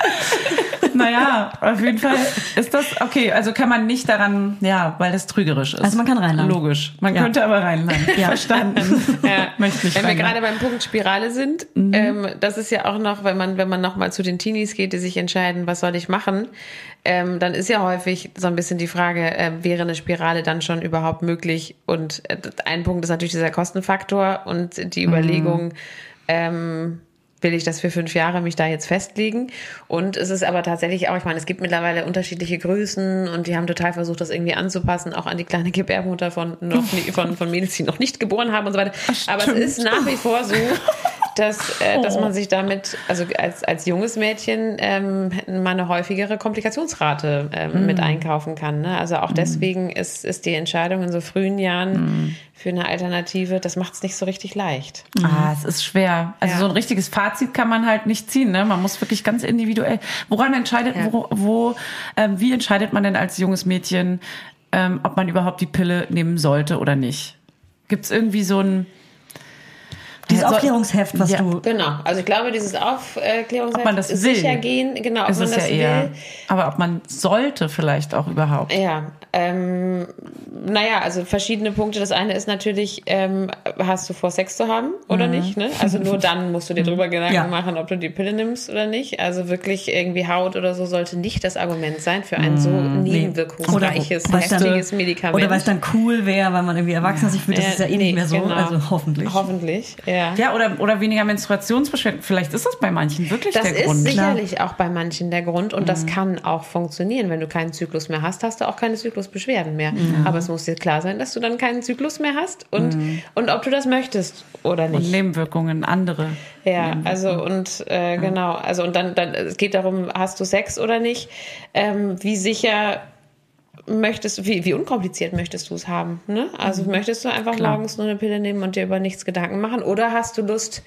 Naja, auf jeden Fall ist das okay. Also kann man nicht daran, ja, weil das trügerisch ist. Also man kann reinlangen. Logisch. Man Ja. könnte aber reinlangen. Ja. Verstanden. Ja. Möchte nicht Wenn wir reinlangen. gerade beim Punkt Spirale sind, Mhm. ähm, das ist ja auch noch, wenn man, wenn man nochmal zu den Teenies geht, die sich entscheiden, was soll ich machen, ähm, dann ist ja häufig so ein bisschen die Frage, äh, wäre eine Spirale dann schon überhaupt möglich? Und äh, ein Punkt ist natürlich dieser Kostenfaktor und die Mhm. Überlegung, ähm, will ich das für fünf Jahre mich da jetzt festlegen? Und es ist aber tatsächlich auch, ich meine, es gibt mittlerweile unterschiedliche Größen und die haben total versucht, das irgendwie anzupassen, auch an die kleine Gebärmutter von, noch, von, von Mädels, die noch nicht geboren haben und so weiter. Aber es ist nach wie vor so, dass, äh, dass man sich damit, also als, als junges Mädchen, ähm, mal eine häufigere Komplikationsrate ähm, mit einkaufen kann. Ne? Also auch deswegen ist, ist die Entscheidung in so frühen Jahren für eine Alternative, das macht es nicht so richtig leicht. Ah, es ist schwer. Also Ja. so ein richtiges Fazit kann man halt nicht ziehen. Ne? Man muss wirklich ganz individuell. Woran entscheidet, Ja. wo, wo ähm, wie entscheidet man denn als junges Mädchen, ähm, ob man überhaupt die Pille nehmen sollte oder nicht? Gibt es irgendwie so ein Dieses Ja, soll- Aufklärungsheft, was Ja. du. Genau, also ich glaube, dieses Aufklärungsheft Ob man das ist will. sicher gehen, genau, ob ist man es das ja eher. will. Aber ob man sollte vielleicht auch überhaupt. Ja, ähm, naja, also verschiedene Punkte. Das eine ist natürlich, ähm, hast du vor, Sex zu haben oder nicht? Ne? Also nur dann musst du dir drüber Gedanken Ja. machen, ob du die Pille nimmst oder nicht. Also wirklich irgendwie Haut oder so sollte nicht das Argument sein für ein so nebenwirkungsreiches, dann- heftiges Medikament. Oder weil es dann cool wäre, weil man irgendwie erwachsen sich fühlt. Das ist ja eh nee, nicht mehr so. genau. Also hoffentlich. Hoffentlich, ja. Ja, oder, oder weniger Menstruationsbeschwerden. Vielleicht ist das bei manchen wirklich Das der ist Grund. sicherlich auch bei manchen der Grund und Mhm. das kann auch funktionieren. Wenn du keinen Zyklus mehr hast, hast du auch keine Zyklusbeschwerden mehr. Aber es muss dir klar sein, dass du dann keinen Zyklus mehr hast und, und ob du das möchtest oder Und nicht. Nebenwirkungen, andere. Ja, also und äh, genau, also und dann, dann es geht darum, hast du Sex oder nicht? Ähm, wie sicher möchtest wie, wie unkompliziert möchtest du es haben? Ne? Also möchtest du einfach morgens nur eine Pille nehmen und dir über nichts Gedanken machen? Oder hast du Lust,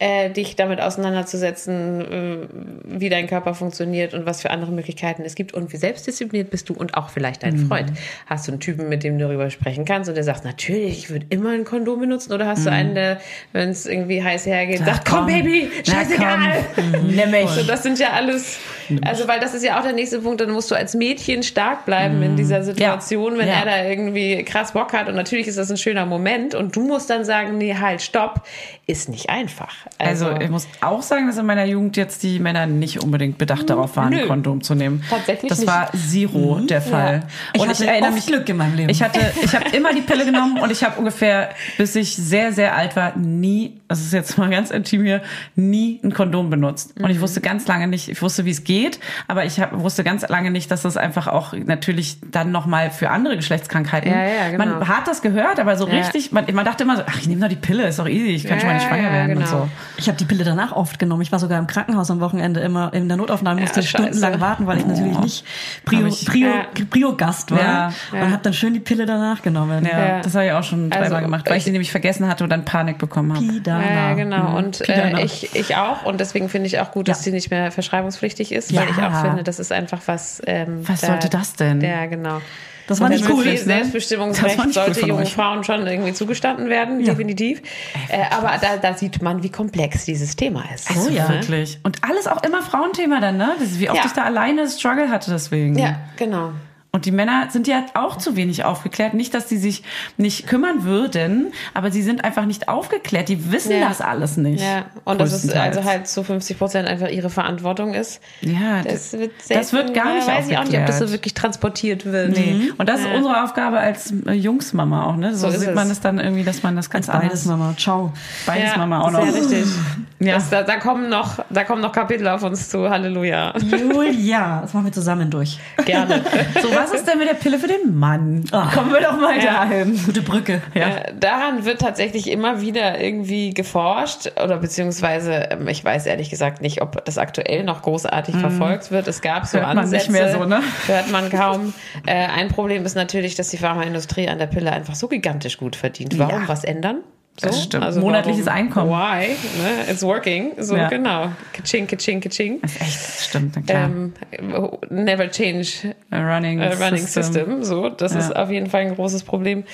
äh, dich damit auseinanderzusetzen, äh, wie dein Körper funktioniert und was für andere Möglichkeiten es gibt und wie selbstdiszipliniert bist du und auch vielleicht dein Freund. Hast du einen Typen, mit dem du darüber sprechen kannst und der sagt, natürlich, ich würde immer ein Kondom benutzen oder hast du einen, der, wenn es irgendwie heiß hergeht, sagt, komm, Baby, Na, scheißegal. komm, nimm mich. So, das sind ja alles, also weil das ist ja auch der nächste Punkt, dann musst du als Mädchen stark bleiben in dieser Situation, wenn Ja. er da irgendwie krass Bock hat und natürlich ist das ein schöner Moment und du musst dann sagen, nee, halt, stopp, ist nicht einfach. Also, ich muss auch sagen, dass in meiner Jugend jetzt die Männer nicht unbedingt bedacht darauf waren, Nö. ein Kondom zu nehmen. Tatsächlich Das nicht. war Zero der Fall. Ich und hatte ich erinnere mich Glück in meinem Leben. Ich hatte, ich habe immer die Pille genommen und ich habe ungefähr, bis ich sehr, sehr alt war, nie, das ist jetzt mal ganz intim hier, nie ein Kondom benutzt. Und ich wusste ganz lange nicht, ich wusste, wie es geht, aber ich hab, wusste ganz lange nicht, dass das einfach auch natürlich dann nochmal für andere Geschlechtskrankheiten. Ja, ja, genau. Man hat das gehört, aber so Ja. richtig, man, man dachte immer so, ach, ich nehme doch die Pille, ist doch easy, ich kann schon mal nicht schwanger ja, werden und genau. so. Ich habe die Pille danach oft genommen. Ich war sogar im Krankenhaus am Wochenende immer in der Notaufnahme, musste stundenlang warten, weil ich natürlich nicht Prio, Hab ich- Prio, Ja. Prio-Gast war. Ja, Und habe dann schön die Pille danach genommen. Ja, Ja. das habe ich auch schon Also, dreimal gemacht, weil ich ich- sie nämlich vergessen hatte und dann Panik bekommen habe. Pidana. Ja, genau. Und Pidana. äh, ich, ich auch. Und deswegen finde ich auch gut, dass Ja. sie nicht mehr verschreibungspflichtig ist, Ja. weil ich auch finde, das ist einfach was. Ähm, Was sollte das denn? Ja, genau. Das war nicht cool. Selbstbestimmungsrecht nicht cool sollte von jungen euch. Frauen schon irgendwie zugestanden werden, Ja. definitiv. Äh, aber da, da sieht man, wie komplex dieses Thema ist. Also ja. wirklich. Und alles auch immer Frauenthema dann, ne? Das ist, wie oft Ja. ich da alleine Struggle hatte deswegen. Ja, genau. Und die Männer sind ja auch zu wenig aufgeklärt. Nicht, dass die sich nicht kümmern würden, aber sie sind einfach nicht aufgeklärt. Die wissen Ja. das alles nicht. Ja, und dass es also halt zu 50 Prozent einfach ihre Verantwortung ist. Ja, Das wird, das wird gar nicht Weiß ich auch nicht, ob das so aufgeklärt. wirklich transportiert wird. Nee. Und das ist Ja. unsere Aufgabe als äh, Jungsmama auch, ne? So, So ist sieht man es. es dann irgendwie, dass man das ganz Als beides anders. Mama. Ciao. Beides Ja, Mama auch noch. Sehr richtig. Ja. Das, da, da, kommen noch, da kommen noch Kapitel auf uns zu. Halleluja. Julia, das machen wir zusammen durch. Gerne. So, was ist denn mit der Pille für den Mann? Ah. Kommen wir doch mal Ja. dahin. Gute Brücke. Ja. Äh, Daran wird tatsächlich immer wieder irgendwie geforscht oder beziehungsweise ähm, ich weiß ehrlich gesagt nicht, ob das aktuell noch großartig verfolgt wird. Es gab so. Hört man nicht Ansätze, mehr so, ne? hört man kaum. Äh, ein Problem ist natürlich, dass die Pharmaindustrie an der Pille einfach so gigantisch gut verdient. Warum Ja. was ändern? So? Das stimmt. Monatliches Einkommen. Why? Ne? It's working. So Ja. genau. Kaching, kaching, kaching. Das ist echt, das stimmt, na klar. Ähm, never change A running, äh, Running system. System. So, das Ja. ist auf jeden Fall ein großes Problem.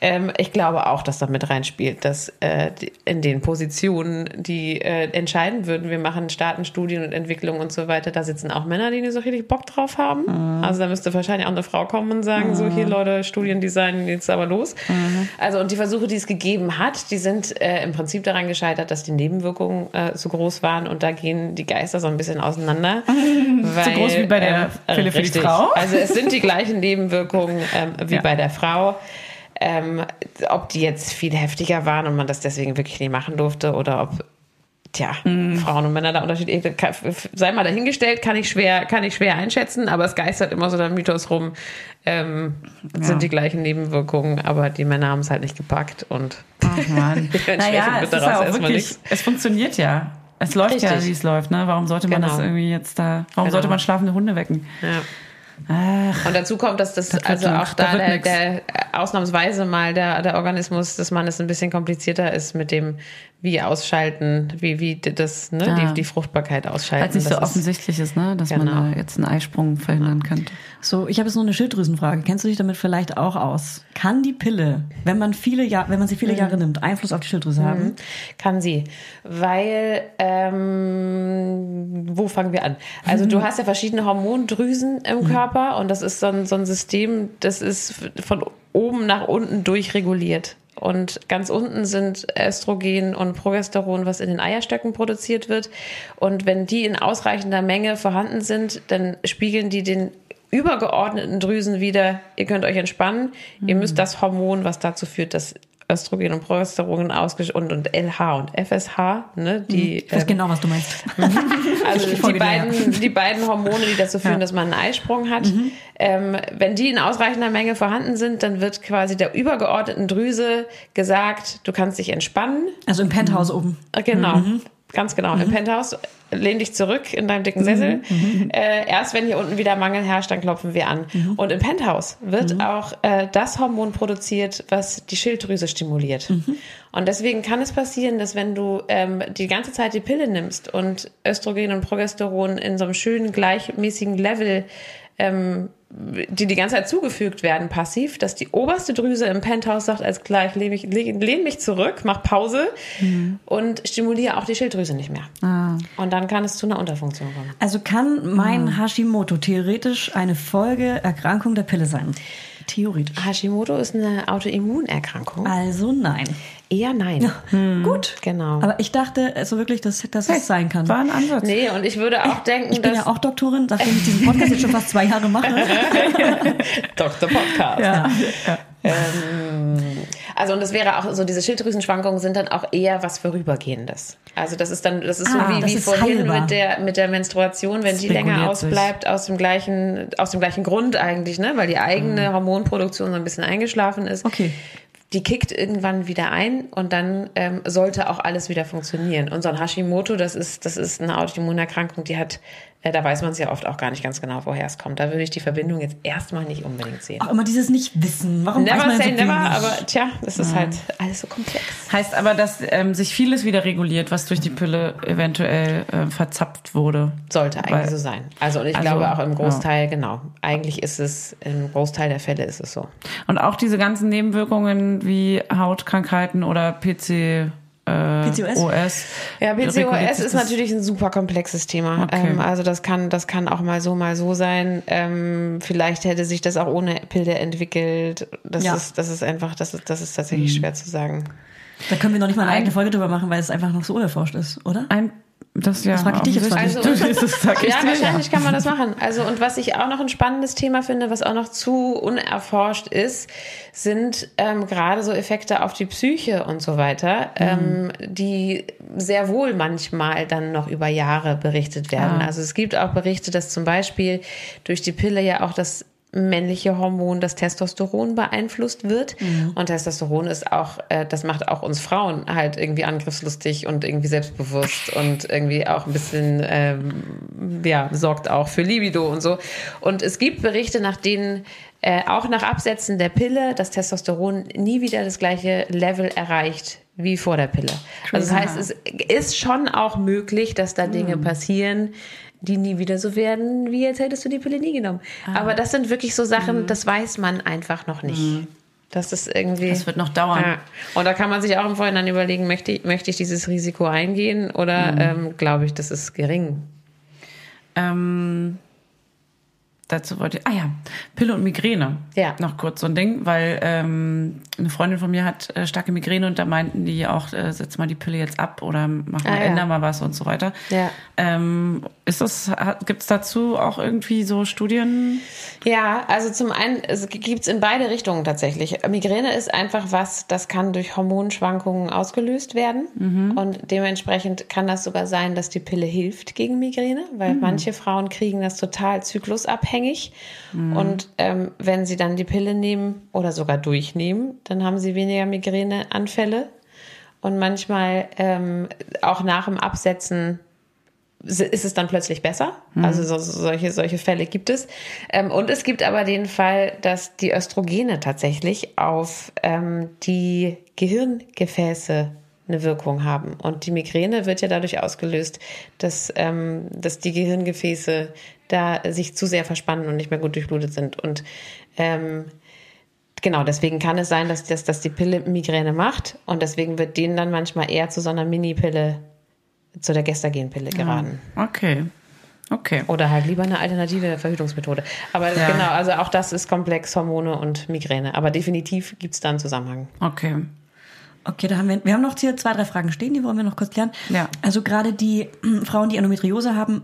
Ähm, ich glaube auch, dass da mit reinspielt, dass äh, in den Positionen, die äh, entscheiden würden, wir machen Staaten, Studien und Entwicklung und so weiter, da sitzen auch Männer, die nicht so richtig Bock drauf haben. Mhm. Also da müsste wahrscheinlich auch eine Frau kommen und sagen, so hier Leute, Studiendesign, jetzt aber los. Mhm. Also und die Versuche, die es gegeben hat, die sind äh, im Prinzip daran gescheitert, dass die Nebenwirkungen äh, zu groß waren und da gehen die Geister so ein bisschen auseinander. <laughs> weil, groß wie bei der ähm, Pille für die. Frau? Also es sind die gleichen Nebenwirkungen ähm, wie Ja. bei der Frau. Ähm, ob die jetzt viel heftiger waren und man das deswegen wirklich nie machen durfte oder ob Tja, Frauen und Männer da unterschiedlich. Sei mal dahingestellt, kann ich schwer, kann ich schwer einschätzen, aber es geistert immer so der Mythos rum. Ähm, es sind die gleichen Nebenwirkungen, aber die Männer haben es halt nicht gepackt und Ach <laughs> naja, wird es ist daraus ja auch erstmal wirklich, nichts. es funktioniert ja. Es läuft ja, Richtig. wie es läuft, ne? Warum sollte man Genau. das irgendwie jetzt da, warum Genau. sollte man schlafende Hunde wecken? ja. Ach, Und dazu kommt, dass das, Das also nix. auch Da da der, nix. der ausnahmsweise mal der, der Organismus des Mannes ein bisschen komplizierter ist mit dem, wie ausschalten, wie, wie das, ne, Ja. die, die Fruchtbarkeit ausschalten. weil es nicht so offensichtlich ist, ne? Dass Genau. man da jetzt einen Eisprung verhindern könnte. So, ich habe jetzt noch eine Schilddrüsenfrage. Kennst du dich damit vielleicht auch aus? Kann die Pille, wenn man viele Jahre, wenn man sie viele Jahre nimmt, Einfluss auf die Schilddrüse haben? Kann sie. Weil, ähm, wo fangen wir an? Also du hast ja verschiedene Hormondrüsen im Körper und das ist so ein, so ein System, das ist von oben nach unten durchreguliert. Und ganz unten sind Östrogen und Progesteron, was in den Eierstöcken produziert wird. Und wenn die in ausreichender Menge vorhanden sind, dann spiegeln die den übergeordneten Drüsen wieder, ihr könnt euch entspannen, ihr müsst das Hormon, was dazu führt, dass Östrogen und Progesteron ausgesch und, und LH und FSH, ne, die, Ich weiß ähm, genau, was du meinst. <laughs> also Die beiden, die beiden Hormone, die dazu führen, dass man einen Eisprung hat, ähm, wenn die in ausreichender Menge vorhanden sind, dann wird quasi der übergeordneten Drüse gesagt, du kannst dich entspannen. Also im Penthouse oben. Äh, Genau, ganz genau. Im Penthouse lehn dich zurück in deinem dicken Sessel. Äh, erst wenn hier unten wieder Mangel herrscht, dann klopfen wir an. Und im Penthouse wird auch äh, das Hormon produziert, was die Schilddrüse stimuliert. Und deswegen kann es passieren, dass wenn du ähm, die ganze Zeit die Pille nimmst und Östrogen und Progesteron in so einem schönen gleichmäßigen Level ähm, die die ganze Zeit zugefügt werden, passiv, dass die oberste Drüse im Penthouse sagt, als gleich lehn mich, lehn mich zurück, mach Pause und stimuliere auch die Schilddrüse nicht mehr. Und dann kann es zu einer Unterfunktion kommen. Also kann mein Hashimoto theoretisch eine Folgeerkrankung der Pille sein? Theoretisch. Hashimoto ist eine Autoimmunerkrankung. Also nein. Eher nein. <laughs> Gut. Genau. Aber ich dachte also wirklich, dass, dass es sein kann. War ein Ansatz. Nee, und ich würde auch denken, Ich bin dass ja auch Doktorin, nachdem ich diesen Podcast jetzt schon fast zwei Jahre mache. <laughs> <laughs> Dr. Podcast. Ja. Ähm, also und das wäre auch so, diese Schilddrüsenschwankungen sind dann auch eher was Vorübergehendes. Also das ist dann, das ist Ah, so wie, wie vorhin heilbar. mit der, mit der Menstruation, wenn die länger reguliert sich. ausbleibt, aus dem gleichen, aus dem gleichen Grund eigentlich, ne? Weil die eigene Hormonproduktion so ein bisschen eingeschlafen ist. Okay. Die kickt irgendwann wieder ein und dann ähm, sollte auch alles wieder funktionieren. Und so ein Hashimoto, das ist, das ist eine Autoimmunerkrankung, die hat, da weiß man es ja oft auch gar nicht ganz genau, woher es kommt. Da würde ich die Verbindung jetzt erstmal nicht unbedingt sehen. Auch immer dieses Nicht-Wissen. Warum weiß Never man say so never, aber tja, das ist halt alles so komplex. Heißt aber, dass ähm, sich vieles wieder reguliert, was durch die Pille eventuell äh, verzapft wurde. Sollte eigentlich Weil- so sein. Also und ich Also, glaube auch im Großteil, genau. Eigentlich ist es, im Großteil der Fälle ist es so. Und auch diese ganzen Nebenwirkungen wie Hautkrankheiten oder PC. Äh, PCOS? OS. Ja, reguliert PCOS ist natürlich ein super komplexes Thema. Okay. Ähm, also das kann, das kann auch mal so, mal so sein. Ähm, vielleicht hätte sich das auch ohne Pille entwickelt. Das Ja. ist, das ist einfach, das ist, das ist tatsächlich schwer zu sagen. Da können wir noch nicht mal eine Ein- eigene Folge drüber machen, weil es einfach noch so unerforscht ist, oder? Ein, das ja. Das frag ich dich jetzt mal. Du, das sag ich Ja, dir, wahrscheinlich kann man das machen. Also, und was ich auch noch ein spannendes Thema finde, was auch noch zu unerforscht ist, sind ähm, gerade so Effekte auf die Psyche und so weiter, ähm, die sehr wohl manchmal dann noch über Jahre berichtet werden. Ah. Also es gibt auch Berichte, dass zum Beispiel durch die Pille ja auch das männliche Hormon, das Testosteron beeinflusst wird. Und Testosteron ist auch, äh, das macht auch uns Frauen halt irgendwie angriffslustig und irgendwie selbstbewusst und irgendwie auch ein bisschen, ähm, ja, sorgt auch für Libido und so. Und es gibt Berichte, nach denen äh, auch nach Absetzen der Pille das Testosteron nie wieder das gleiche Level erreicht wie vor der Pille. Also das heißt, es ist schon auch möglich, dass da Dinge passieren, die nie wieder so werden, wie jetzt hättest du die Pille nie genommen. Aber das sind wirklich so Sachen, das weiß man einfach noch nicht. Das ist irgendwie. Das wird noch dauern. Ja. Und da kann man sich auch im Vorhinein überlegen, möchte ich, möchte ich dieses Risiko eingehen oder ähm, glaube ich, das ist gering. Ähm, dazu wollte ich, ah ja, Pille und Migräne. Ja. Noch kurz so ein Ding, weil ähm, eine Freundin von mir hat äh, starke Migräne und da meinten die auch, äh, setz mal die Pille jetzt ab oder mach mal, Ah, ja. änder mal was und so weiter. Ja. Ähm, ist das, gibt es dazu auch irgendwie so Studien? Ja, also zum einen, es gibt's in beide Richtungen tatsächlich. Migräne ist einfach was, das kann durch Hormonschwankungen ausgelöst werden. Und dementsprechend kann das sogar sein, dass die Pille hilft gegen Migräne, weil manche Frauen kriegen das total zyklusabhängig. Und ähm, wenn sie dann die Pille nehmen oder sogar durchnehmen, dann haben sie weniger Migräneanfälle. Und manchmal ähm, auch nach dem Absetzen ist es dann plötzlich besser. Also so, solche, solche Fälle gibt es. Ähm, und es gibt aber den Fall, dass die Östrogene tatsächlich auf ähm, die Gehirngefäße eine Wirkung haben. Und die Migräne wird ja dadurch ausgelöst, dass, ähm, dass die Gehirngefäße da sich zu sehr verspannen und nicht mehr gut durchblutet sind. Und ähm, Genau, deswegen kann es sein, dass, dass, dass die Pille Migräne macht und deswegen wird denen dann manchmal eher zu so einer Mini-Pille, zu der Gestagenpille geraten. Okay. Okay. Oder halt lieber eine alternative Verhütungsmethode. Aber Ja. genau, also auch das ist komplex, Hormone und Migräne. Aber definitiv gibt es da einen Zusammenhang. Okay. Okay, da haben wir, wir haben noch hier zwei, drei Fragen stehen, die wollen wir noch kurz klären. Ja. Also gerade die äh, Frauen, die Endometriose haben,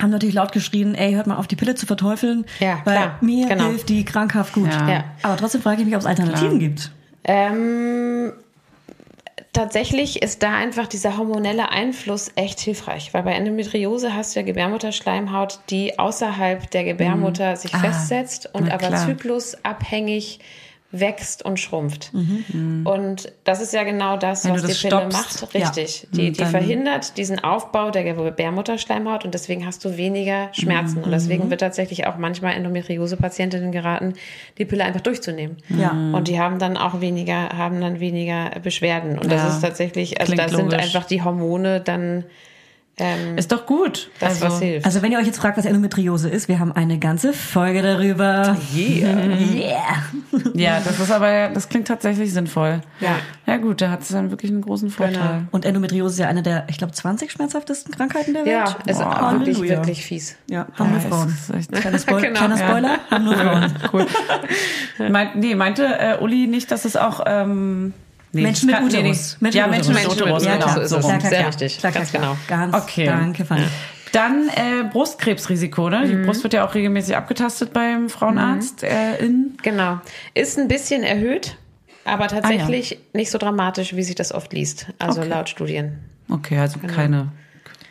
haben natürlich laut geschrien, ey, hört mal auf, die Pille zu verteufeln, Ja, weil klar, mir genau. hilft die krankhaft gut. Ja. Ja. Aber trotzdem frage ich mich, ob es Alternativen gibt. Ähm, tatsächlich ist da einfach dieser hormonelle Einfluss echt hilfreich, weil bei Endometriose hast du ja Gebärmutterschleimhaut, die außerhalb der Gebärmutter sich festsetzt und Mhm. Ah, aber klar. zyklusabhängig wächst und schrumpft. Und das ist ja genau das, Mhm. Wenn was du die das Pille stoppst, macht. Richtig. ja. Die, Und die dann- verhindert diesen Aufbau der Gebärmutterschleimhaut und deswegen hast du weniger Schmerzen. Und Mhm. deswegen wird tatsächlich auch manchmal Endometriose-Patientinnen geraten, die Pille einfach durchzunehmen. Ja. Und die haben dann auch weniger, haben dann weniger Beschwerden. Und das Ja, ist tatsächlich, also klingt da sind logisch. einfach die Hormone dann ähm, Ist doch gut. das, was hilft. Also wenn ihr euch jetzt fragt, was Endometriose ist, wir haben eine ganze Folge darüber. yeah. Yeah. Ja, das ist aber, das klingt tatsächlich sinnvoll. Ja. Ja gut, da hat es dann wirklich einen großen Vorteil. Und Endometriose ist ja eine der, ich glaube, 20 schmerzhaftesten Krankheiten der Ja, Welt. ist auch wirklich, Halleluja. wirklich fies. Ja, haben nur Ja, Frauen. es ist echt- Kleiner, Spoil <laughs> Genau. kleiner Spoiler, haben nur Frauen. Cool. Meint, nee, meinte äh, Uli nicht, dass es auch ähm, nee, Menschen mit nee, Uterus. nee. Menschen ja, mit Menschen mit Uterus. Uterus, Ja, genau. klar, so ist so es. rum. klar, Sehr richtig, Klar, klar, ganz klar. genau. Ganz, Okay. danke, Fanny. Dann äh, Brustkrebsrisiko, ne? Mhm. Die Brust wird ja auch regelmäßig abgetastet beim Frauenarzt. Äh, in Genau. Ist ein bisschen erhöht, aber tatsächlich nicht so dramatisch, wie sich das oft liest. Also Okay. laut Studien. okay, also Genau. keine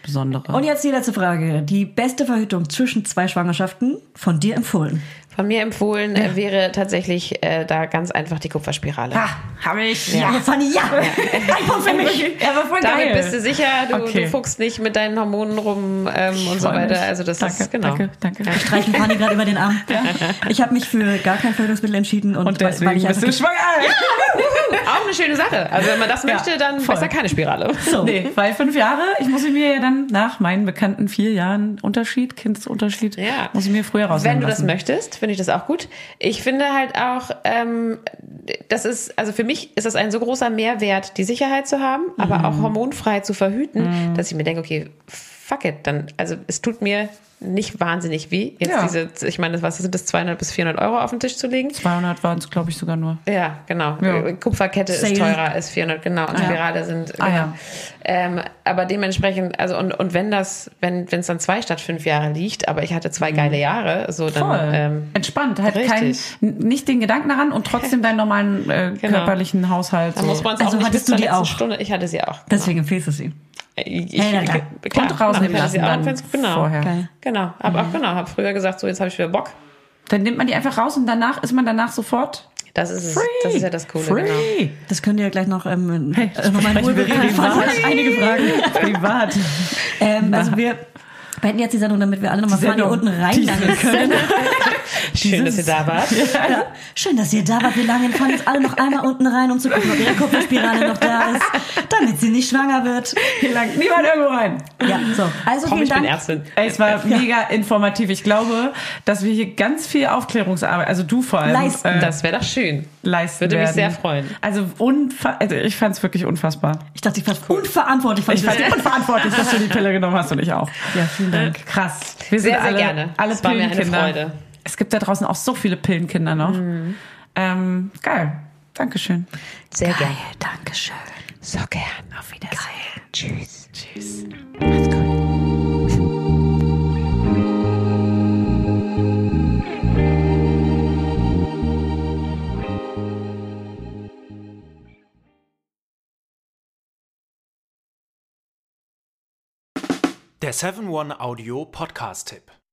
besondere. Und jetzt die letzte Frage. Die beste Verhütung zwischen zwei Schwangerschaften von dir empfohlen. Von mir empfohlen äh, wäre tatsächlich äh, da ganz einfach die Kupferspirale. ah, habe ich. Ja, Fanny, ja. Ein Punkt für mich. Er war voll Damit geil. bist du sicher, du, Okay. du fuchst nicht mit deinen Hormonen rum ähm, und so weiter. mich. Also das danke, ist genau. Danke, danke. Streichen Fanny gerade über den Arm. Ich habe mich für gar kein Verhütungsmittel entschieden. Und, Und deswegen weil ich bist du einfach schwanger. Auch eine schöne Sache. Also wenn man das möchte, dann voll. besser keine Spirale. so. Nee, weil fünf Jahre, ich muss mir ja dann nach meinen bekannten vier Jahren Unterschied, Kindsunterschied, Ja. muss ich mir früher rausnehmen Wenn du das lassen. möchtest, finde ich das auch gut. Ich finde halt auch, ähm, das ist, also für mich ist das ein so großer Mehrwert, die Sicherheit zu haben, aber Mhm. auch hormonfrei zu verhüten, dass ich mir denke, okay, fuck it, dann, also es tut mir nicht wahnsinnig weh, jetzt Ja. diese, ich meine, was sind das, 200 bis 400 Euro auf den Tisch zu legen? 200 waren es, glaube ich, sogar nur. Ja, genau. Ja. Kupferkette Sale. ist teurer als 400, genau. Und Spirale sind, Ah, genau. ja. ähm, aber dementsprechend, also und, und wenn das, wenn es dann zwei statt fünf Jahre liegt, aber ich hatte zwei geile Jahre, so dann, Mhm. Voll. ähm, Entspannt, halt kein, nicht den Gedanken daran und trotzdem <laughs> deinen normalen äh, Genau. körperlichen Haushalt. da muss man es Also auch nicht hattest bis zur du die letzten auch? Stunde. Ich hatte sie auch. Deswegen empfiehlst du sie. Genau. Ich, Ja, ja, klar. klar, Und rausnehmen ich hatte sie lassen auch, dann genau. vorher. Geil. Genau, hab auch genau, hab früher gesagt, so jetzt habe ich wieder Bock. Dann nimmt man die einfach raus und danach ist man danach sofort Das ist es. Das ist ja das Coole, free. genau. Das könnt ihr gleich noch ähm, Hey, äh, noch mal in Ruhe hat einige Fragen. Privat. Ähm, also wir beenden jetzt die Sendung, damit wir alle nochmal Sendung. unten reinlangen können. <laughs> Schön, dass ihr da wart. <laughs> Ja. Schön, dass ihr da wart. Wir langen Fanny jetzt alle noch einmal unten rein, um zu gucken, ob ihre Kupferspirale noch da ist, damit sie nicht schwanger wird. Hier lang niemand irgendwo rein. Ja, so. Also Komm, vielen ich bin Dank. Ärztin. Ey, es war mega informativ. Ich glaube, dass wir hier ganz viel Aufklärungsarbeit, also du vor allem, Leisten. äh, Das wäre doch schön. leisten Würde mich werden. sehr freuen. Also, unfa also ich fand es wirklich unfassbar. Ich dachte, ich war unverantwortlich von Ich fand es unverantwortlich, dass du die Pille genommen hast und ich auch. Ja, vielen Dank. Krass. Wir sind Sehr, sehr alle, gerne. alle Es war mir eine. Freude. Es gibt da draußen auch so viele Pillenkinder noch. Mhm. Ähm, geil. Dankeschön. Sehr gerne. Dankeschön. So gern. Auf Wiedersehen. Tschüss. Tschüss. Macht's gut. Der 7-One-Audio-Podcast-Tipp.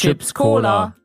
Chips Cola.